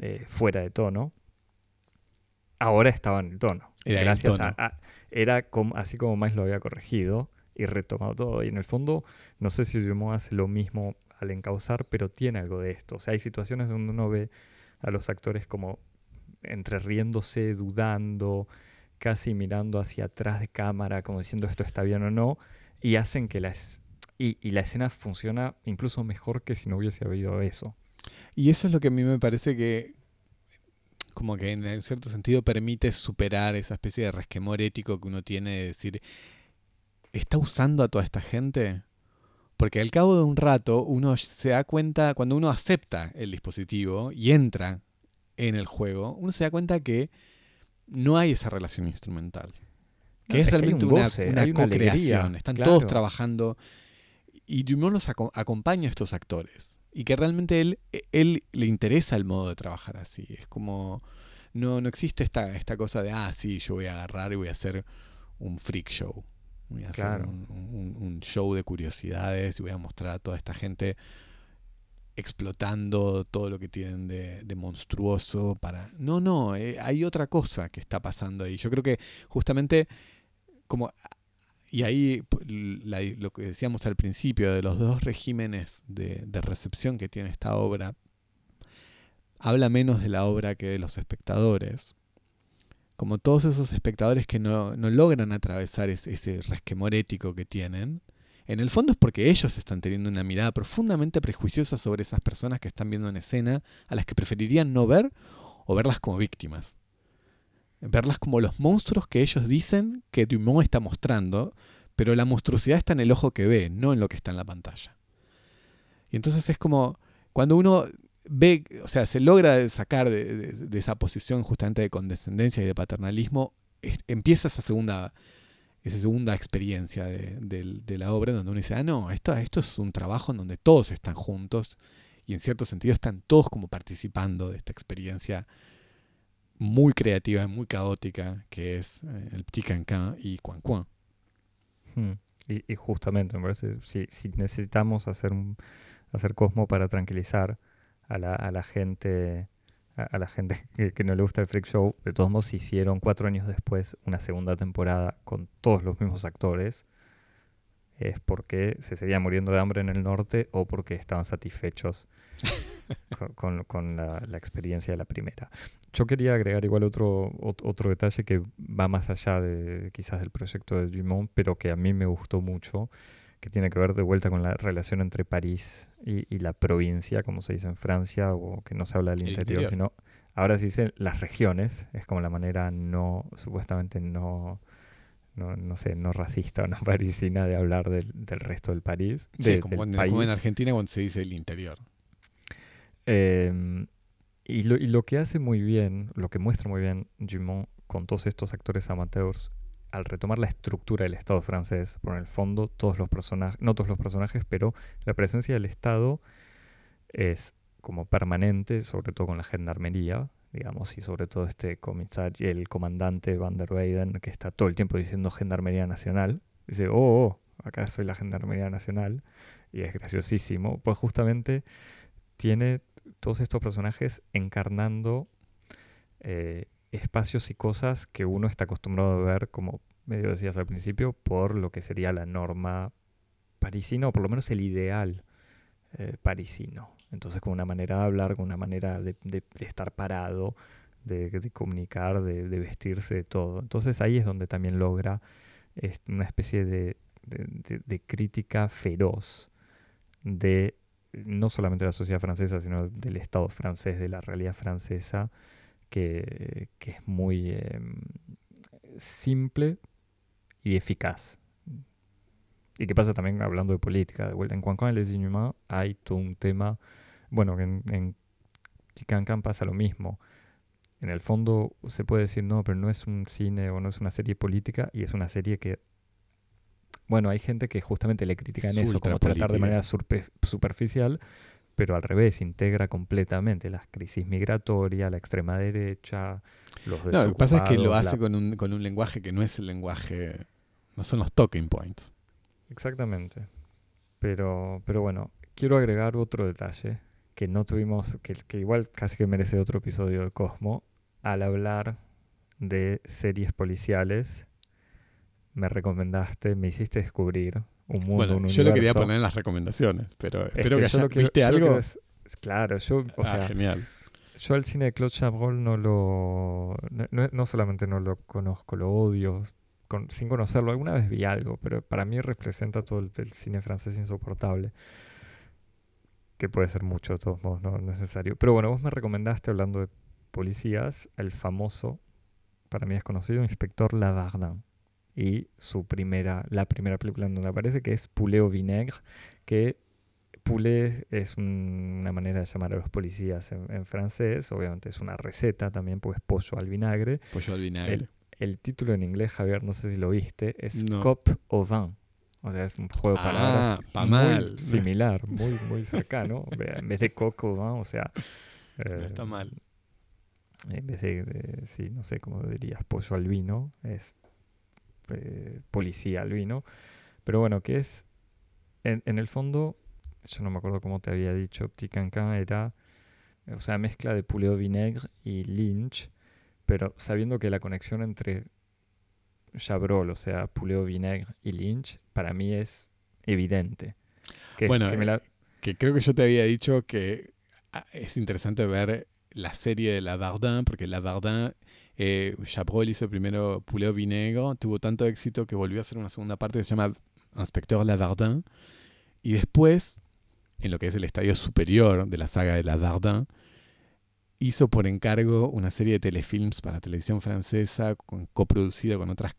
eh, fuera de tono, ahora estaba en el tono. Era gracias A, era como, así como más lo había corregido y retomado todo. Y en el fondo, no sé si Dumont hace lo mismo al encauzar, pero tiene algo de esto. O sea, hay situaciones donde uno ve a los actores como entre riéndose, dudando, casi mirando hacia atrás de cámara, como diciendo esto está bien o no, y hacen que la, y, y la escena funciona incluso mejor que si no hubiese habido eso. Y eso es lo que a mí me parece que, como que en cierto sentido permite superar esa especie de resquemor ético que uno tiene de decir, ¿está usando a toda esta gente? Porque al cabo de un rato uno se da cuenta, cuando uno acepta el dispositivo y entra en el juego, uno se da cuenta que no hay esa relación instrumental. Que es, realmente una, co-creación. Están todos trabajando y Dumont los acompaña a estos actores y que realmente él, él le interesa el modo de trabajar así. Es como, no, no existe esta, esta cosa de, ah, sí, yo voy a agarrar y voy a hacer un freak show. Voy a hacer un, show de curiosidades y voy a mostrar a toda esta gente explotando todo lo que tienen de, monstruoso para... No, no, eh, hay otra cosa que está pasando ahí. Yo creo que justamente como y ahí lo que decíamos al principio de los dos regímenes de, recepción que tiene esta obra, habla menos de la obra que de los espectadores. Como todos esos espectadores que no, logran atravesar ese, resquemor ético que tienen, en el fondo es porque ellos están teniendo una mirada profundamente prejuiciosa sobre esas personas que están viendo en escena, a las que preferirían no ver o verlas como víctimas verlas como los monstruos que ellos dicen que Dumont está mostrando, pero la monstruosidad está en el ojo que ve, no en lo que está en la pantalla. Y entonces es como cuando uno ve, o sea, se logra sacar de, esa posición justamente de condescendencia y de paternalismo, empieza esa segunda, esa segunda experiencia de, la obra donde uno dice, ah, no, esto, esto es un trabajo en donde todos están juntos y en cierto sentido están todos como participando de esta experiencia muy creativa y muy caótica que es eh, el Petit Cancan y Quan Quan. Hmm. Y, justamente, me parece, si, si necesitamos hacer, un, hacer Cosmo para tranquilizar a la gente a, la gente que, que, no le gusta el Freak Show, de todos modos hicieron cuatro años después una segunda temporada con todos los mismos actores es porque se seguían muriendo de hambre en el norte o porque estaban satisfechos con, la, experiencia de la primera. Yo quería agregar igual otro, otro detalle que va más allá de quizás del proyecto de Dumont, pero que a mí me gustó mucho, que tiene que ver de vuelta con la relación entre París y, la provincia, como se dice en Francia, o que no se habla del interior, sino ahora se dice las regiones, es como la manera no, supuestamente no no, no sé, no racista o no parisina de hablar del, del resto del París. Sí, como, en, Argentina cuando se dice el interior. Em, y, lo, y, lo, que hace muy bien, lo que muestra muy bien Dumont con todos estos actores amateurs, al retomar la estructura del Estado francés, por el fondo, todos los personajes, no todos los personajes, pero la presencia del Estado es como permanente, sobre todo con la gendarmería, digamos, y sobre todo este comisario, el comandante Van der Weyden, que está todo el tiempo diciendo Gendarmería Nacional. Dice, oh, oh, acá soy la Gendarmería Nacional. Y es graciosísimo. Pues justamente tiene todos estos personajes encarnando eh, espacios y cosas que uno está acostumbrado a ver, como medio decías al principio, por lo que sería la norma parisina, o por lo menos el ideal eh, parisino. Entonces, con una manera de hablar, con una manera de, estar parado, de, comunicar, de, vestirse, de todo. Entonces ahí es donde también logra una especie de, crítica feroz de no solamente la sociedad francesa, sino del Estado francés, de la realidad francesa, que, es muy em, simple y eficaz. Y qué pasa también hablando de política, de vuelta. En Juan Les Inhumains hay todo un tema, bueno, en, en Chicancan pasa lo mismo. En el fondo se puede decir, no, pero no es un cine o no es una serie política y es una serie que bueno, hay gente que justamente le critica en eso, como tratar de manera superficial, pero al revés, integra completamente la crisis migratoria, la extrema derecha, los No, lo que pasa es que lo hace con, un, con un lenguaje que no es el lenguaje, no son los talking points. Exactamente. Pero, pero bueno, quiero agregar otro detalle que no tuvimos, que, que igual casi que merece otro episodio de Cosmo, al hablar de series policiales me recomendaste, me hiciste descubrir un mundo, bueno, un Yo lo quería poner en las recomendaciones, pero espero que, haya, ¿viste algo? claro, yo, o ah, sea, genial. Yo al cine de Claude Chabrol no lo, no, solamente no lo conozco, lo odio, sin conocerlo. Alguna vez vi algo, pero para mí representa todo el, cine francés insoportable. Que puede ser mucho, de todos modos, no es necesario. Pero bueno, vos me recomendaste, hablando de policías, el famoso, para mí es conocido, Inspector Lavardin y su primera, la primera película en donde aparece, que es Poulet au vinaigre, que poulet es una manera de llamar a los policías en, francés, obviamente es una receta también, pues pollo al vinagre. Pollo al vinagre. El, título en inglés, Javier, no sé si lo viste, es Cop au vin. O sea, es un juego de palabras ah, muy similar, muy, muy cercano. en vez de coco au vin, o sea... no está mal. En vez de, de, sí, no sé cómo dirías, pollo al vino, es eh, policía al vino. Pero bueno, que es, en, el fondo, yo no me acuerdo cómo te había dicho, Ticancan era, o sea, mezcla de Poulet Vinaigre y Lynch, pero sabiendo que la conexión entre Chabrol, o sea, Poulet Vinaigre y Lynch, para mí es evidente. Que, bueno, que creo que yo te había dicho que ah, es interesante ver la serie de La Lavardin, porque La Lavardin eh, Chabrol hizo primero Poulet au vinaigre, tuvo tanto éxito que volvió a hacer una segunda parte que se llama Inspector Lavardin. Y después, en lo que es el estadio superior de la saga de Lavardin, hizo por encargo una serie de telefilms para televisión francesa, coproducida con otros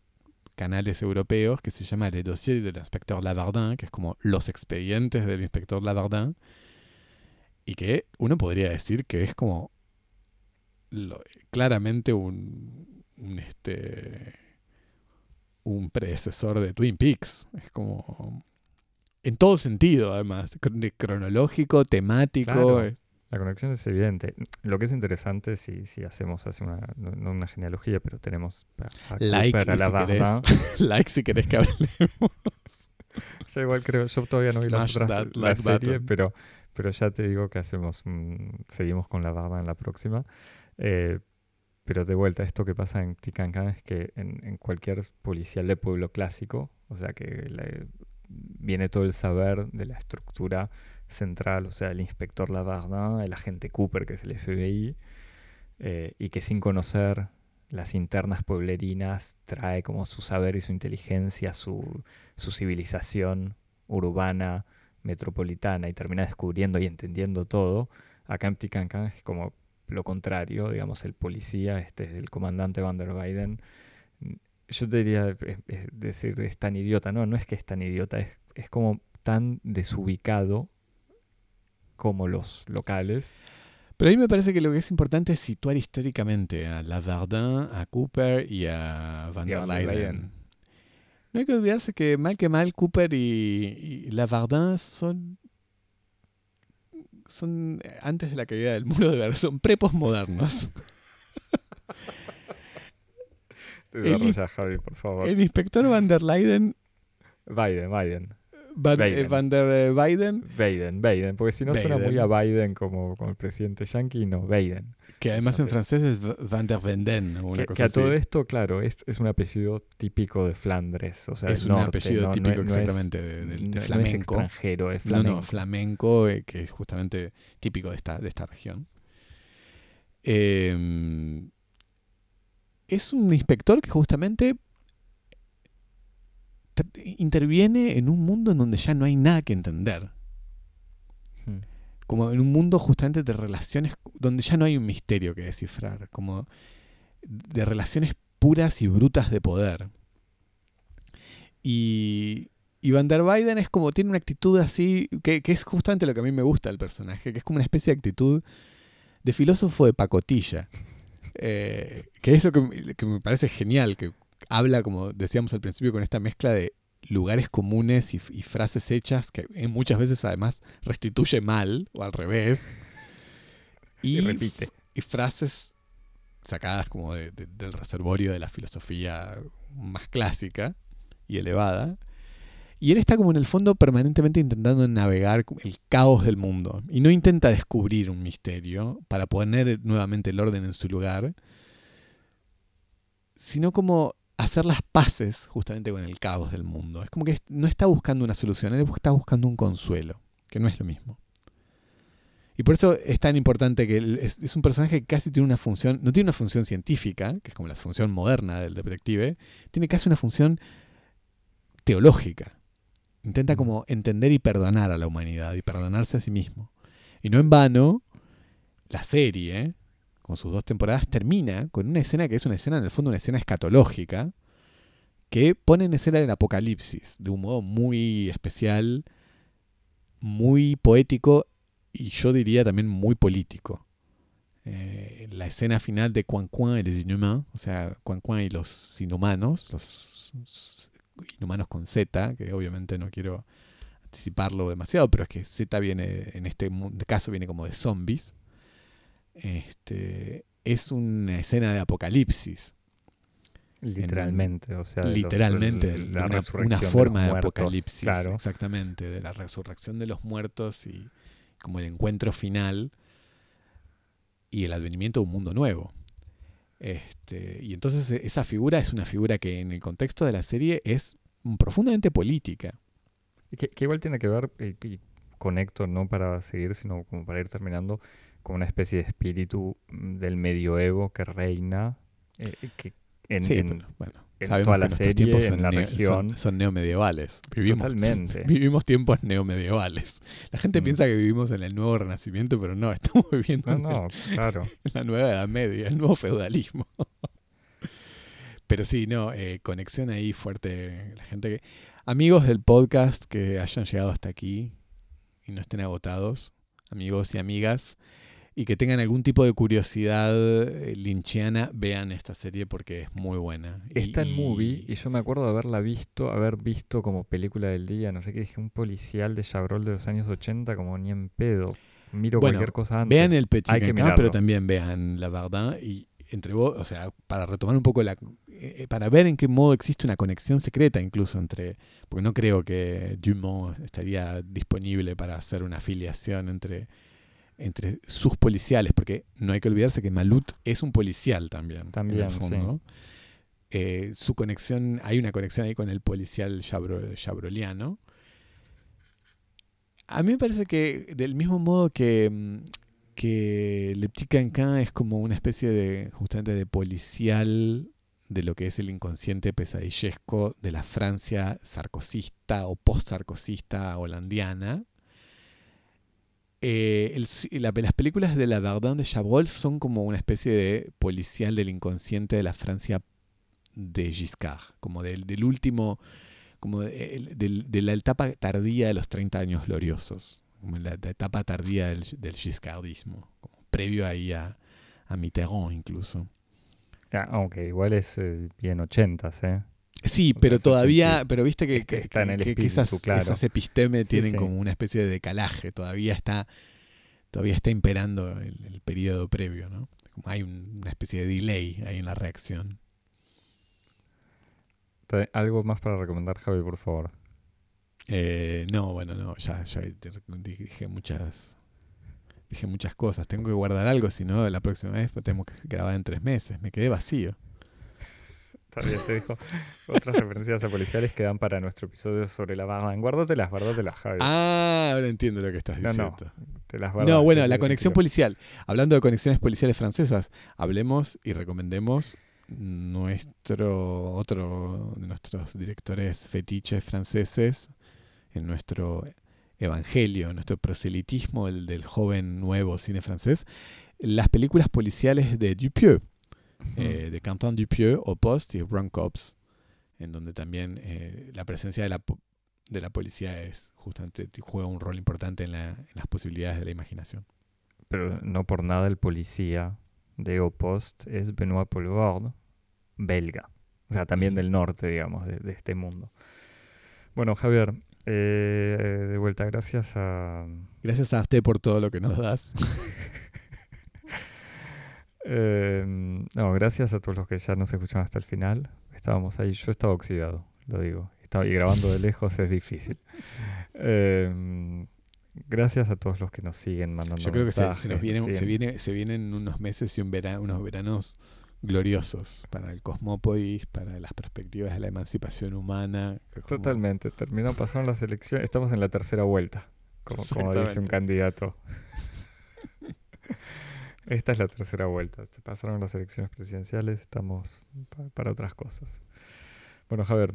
canales europeos, que se llama Le Dossier del Inspector Lavardin, que es como los expedientes del Inspector Lavardin, y que uno podría decir que es como claramente un, un, este, un predecesor de Twin Peaks. Es como... En todo sentido, además. Cronológico, temático. La conexión es evidente. Lo que es interesante, si, si hacemos hace una, no, una genealogía, pero tenemos a like, si la like si querés que hablemos. Yo igual creo, yo todavía no vi las otras, la serie, pero, pero ya te digo que hacemos, seguimos con la barba en la próxima. Eh, pero de vuelta, esto que pasa en Ticancan es que en, cualquier policial de pueblo clásico, o sea que viene todo el saber de la estructura central, o sea, el inspector Lavardin, el agente Cooper, que es el FBI, eh, y que sin conocer las internas pueblerinas trae como su saber y su inteligencia, su, su civilización urbana, metropolitana, y termina descubriendo y entendiendo todo. Acá en Ticancan es como lo contrario, digamos, el policía, este, el comandante Van der Weyden, yo te diría decir, es tan idiota, no, no es que es tan idiota, es, es como tan desubicado como los locales. Pero a mí me parece que lo que es importante es situar históricamente a Lavardin, a Cooper y a Van der Weyden. No hay que olvidarse que mal que mal Cooper y, y Lavardin son son eh, antes de la caída del muro de Berlín, son preposmodernos. El inspector Van der Leiden. Biden, Biden. Van, eh, Biden. Van der eh, Biden. Biden, Biden. Porque si no suena muy a Biden como, como el presidente yankee, no, Biden. Que además en Francés. es Van der Venden. una Que, cosa que a todo esto, claro, es, es un apellido típico de Flandres. O sea, es un norte, apellido no- típico no es- exactamente de, de- de no- no es flamenco. extranjero, es No, flamenco. no, flamenco, eh, que es justamente típico de esta, de esta región. Eh, es un inspector que justamente interviene en un mundo en donde ya no hay nada que entender. Hmm. Como en un mundo justamente de relaciones donde ya no hay un misterio que descifrar. Como de relaciones puras y brutas de poder. Y, y Van der Weyden es como, tiene una actitud así, que, que es justamente lo que a mí me gusta del personaje, que es como una especie de actitud de filósofo de pacotilla. Eh, que es lo que, me- que me parece genial, que habla, como decíamos al principio, con esta mezcla de lugares comunes y, y frases hechas que eh, muchas veces además restituye mal, o al revés. Y repite. y frases sacadas como de- de- del reservorio de la filosofía más clásica y elevada. Y él está como en el fondo permanentemente intentando navegar el caos del mundo. Y no intenta descubrir un misterio para poner nuevamente el orden en su lugar, sino como hacer las paces justamente con el caos del mundo. Es como que no está buscando una solución, él está buscando un consuelo, que no es lo mismo. Y por eso es tan importante que es, es un personaje que casi tiene una función, no tiene una función científica, que es como la función moderna del detective, tiene casi una función teológica. Intenta como entender y perdonar a la humanidad y perdonarse a sí mismo. Y no en vano, la serie, con sus dos temporadas, termina con una escena que es una escena, en el fondo, una escena escatológica, que pone en escena el apocalipsis de un modo muy especial, muy poético y yo diría también muy político. Eh, la escena final de Quan Quan y les Inhumains, o sea, Quan Quan y los inhumanos, los inhumanos con Z, que obviamente no quiero anticiparlo demasiado, pero es que Z viene, en este caso viene como de zombies. Este, es una escena de apocalipsis, Literalmente, o sea, los- literalmente, una, de forma de, muertos, apocalipsis, Claro. exactamente, de la resurrección de los muertos y como el encuentro final y el advenimiento de un mundo nuevo. Este, y entonces e- esa figura es una figura que en el contexto de la serie es profundamente política. Que, que igual tiene que ver, eh, y con Héctor, no para seguir, sino como para ir terminando, con una especie de espíritu mm, del medioevo que reina eh, que en, Sí, en- pero, bueno, en toda la serie, tiempos en la región. son, son neomedievales. Vivimos, Totalmente. vivimos tiempos neomedievales. La gente Mm. piensa que vivimos en el nuevo renacimiento, pero no, estamos viviendo No, en la nueva Edad Media, el nuevo feudalismo. Pero sí, no, eh, conexión ahí fuerte. La gente que. Amigos del podcast que hayan llegado hasta aquí y no estén agotados, amigos y amigas, y que tengan algún tipo de curiosidad eh, lynchiana, vean esta serie porque es muy buena. Está en movie y yo me acuerdo de haberla visto, haber visto como película del día, no sé qué, dije, un policial de Chabrol de los años 80, como ni en pedo. Miro Bueno, cualquier cosa antes. Vean el Petit Hay que Cancan, pero mirarlo. también vean La Verdad y entre vos, o sea, para retomar un poco la eh, para ver en qué modo existe una conexión secreta incluso entre porque no creo que Dumont estaría disponible para hacer una afiliación entre entre sus policiales, porque no hay que olvidarse que Malut es un policial también. También, en el fondo. Eh, su conexión, hay una conexión ahí con el policial chabro- chabroliano. A mí me parece que del mismo modo que, mm, que Le Petit Cancan es como una especie de, justamente de policial de lo que es el inconsciente pesadillesco de la Francia sarcosista o post-sarcosista holandiana. Eh, las películas de la Verdun de Chabrol son como una especie de policial del inconsciente de la Francia de Giscard, como del, último, como de, la etapa tardía de los 30 años gloriosos, como la, etapa tardía del, giscardismo, previo ahí a, a Mitterrand incluso. Ah, aunque igual es eh, bien ochentas, ¿eh? Sí, pero todavía, pero viste que, este que- está en el que- que espíritu, esas, claro. esas Sí, tienen sí. como una especie de decalaje, todavía está, todavía está imperando el, el periodo previo, ¿no? Como hay un- una especie de delay ahí en la reacción. ¿Te- ¿Algo más para recomendar, Javi, por favor? Eh, no, bueno, no, ya, ya dije muchas dije muchas cosas. Tengo que guardar algo, si no, la próxima vez tenemos que grabar en tres meses. Me quedé vacío. Está bien, te dijo. Otras referencias a policiales que dan para nuestro episodio sobre la Batman. Guárdatelas, guárdatelas, Javi. Ah, ahora entiendo lo que estás no, diciendo. no. Te las guardas. No, bueno, Te- la te- conexión te- policial. Hablando de conexiones policiales francesas, hablemos y recomendemos nuestro otro de nuestros directores fetiches franceses en nuestro evangelio, en nuestro proselitismo, el del joven nuevo cine francés, las películas policiales de Dupieux, eh, de Quentin Dupieux, o Post y Run Cops, en donde también eh, la presencia de la, de la policía es justamente juega un rol importante en, la- en las posibilidades de la imaginación. Pero no por nada el policía de Ego Post es Benoit Poulvord, belga. O sea, también del norte, digamos, de, de este mundo. Bueno, Javier, eh, de vuelta, gracias a... Gracias a usted por todo lo que nos das. eh, no, gracias a todos los que ya nos escucharon hasta el final. Estábamos ahí, yo estaba oxidado, lo digo. Estaba, y grabando de lejos es difícil. Eh, gracias a todos los que nos siguen mandando Yo creo que se, mensajes. se nos viene, nos se, viene, se vienen unos meses y un vera- unos veranos gloriosos para el Cosmópolis, para las perspectivas de la emancipación humana. como- Totalmente, terminó, pasaron las elecciones, estamos en la tercera vuelta, como, como dice un candidato. Esta es la tercera vuelta, se pasaron las elecciones presidenciales, estamos pa- para otras cosas. Bueno, Javier,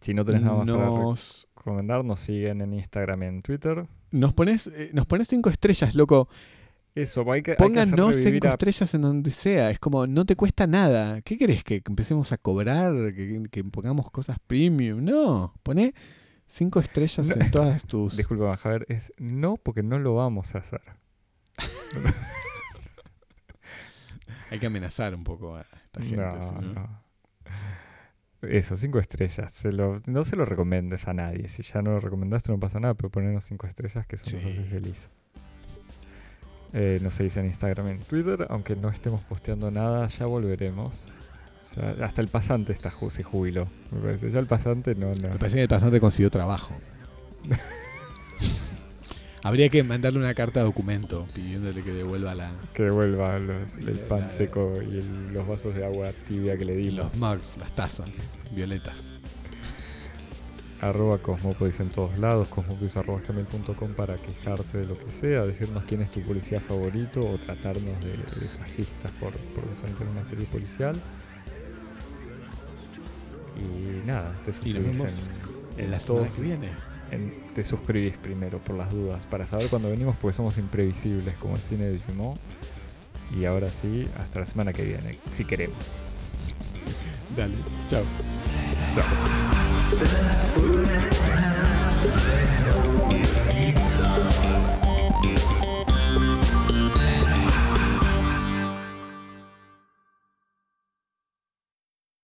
si no tenés nada más para Nos, recomendar, nos siguen en Instagram y en Twitter. nos, pones, eh, nos pones cinco estrellas, loco. Eso, hay que, hay que hacer Pónganos cinco a- estrellas en donde sea. Es como, no te cuesta nada. ¿Qué querés? ¿Que empecemos a cobrar? ¿Que, que pongamos cosas premium? No. Poné cinco estrellas No. en todas tus... Disculpa, Javier, es no porque no lo vamos a hacer. Hay que amenazar un poco a esta gente. No, si no- no. Eso, cinco estrellas. Se lo- no se lo recomendes a nadie. Si ya no lo recomendaste, no pasa nada, pero ponernos cinco estrellas que eso nos hace feliz. Eh, nos seguís en Instagram y en Twitter, aunque no estemos posteando nada, ya volveremos. Ya- hasta el pasante está, se jubiló, me parece. Ya el pasante no nos... Me parece que el pasante consiguió trabajo. Habría que mandarle una carta de documento pidiéndole que devuelva la, Que devuelva los- el La- pan seco y el- los vasos de agua tibia que le dimos. los mugs, las tazas violetas. arroba Cosmopodis en todos lados, cosmopodis arroba gmail.com para quejarte de lo que sea, decirnos quién es tu policía favorito o tratarnos de, de fascistas por, por defender una serie policial. Y nada, te suscribís vemos en, En la semana que viene. En- te suscribís primero por las dudas, para saber cuándo venimos, porque somos imprevisibles como el cine de Dumont. Y ahora sí, hasta la semana que viene, si queremos. Dale, chao. Chao.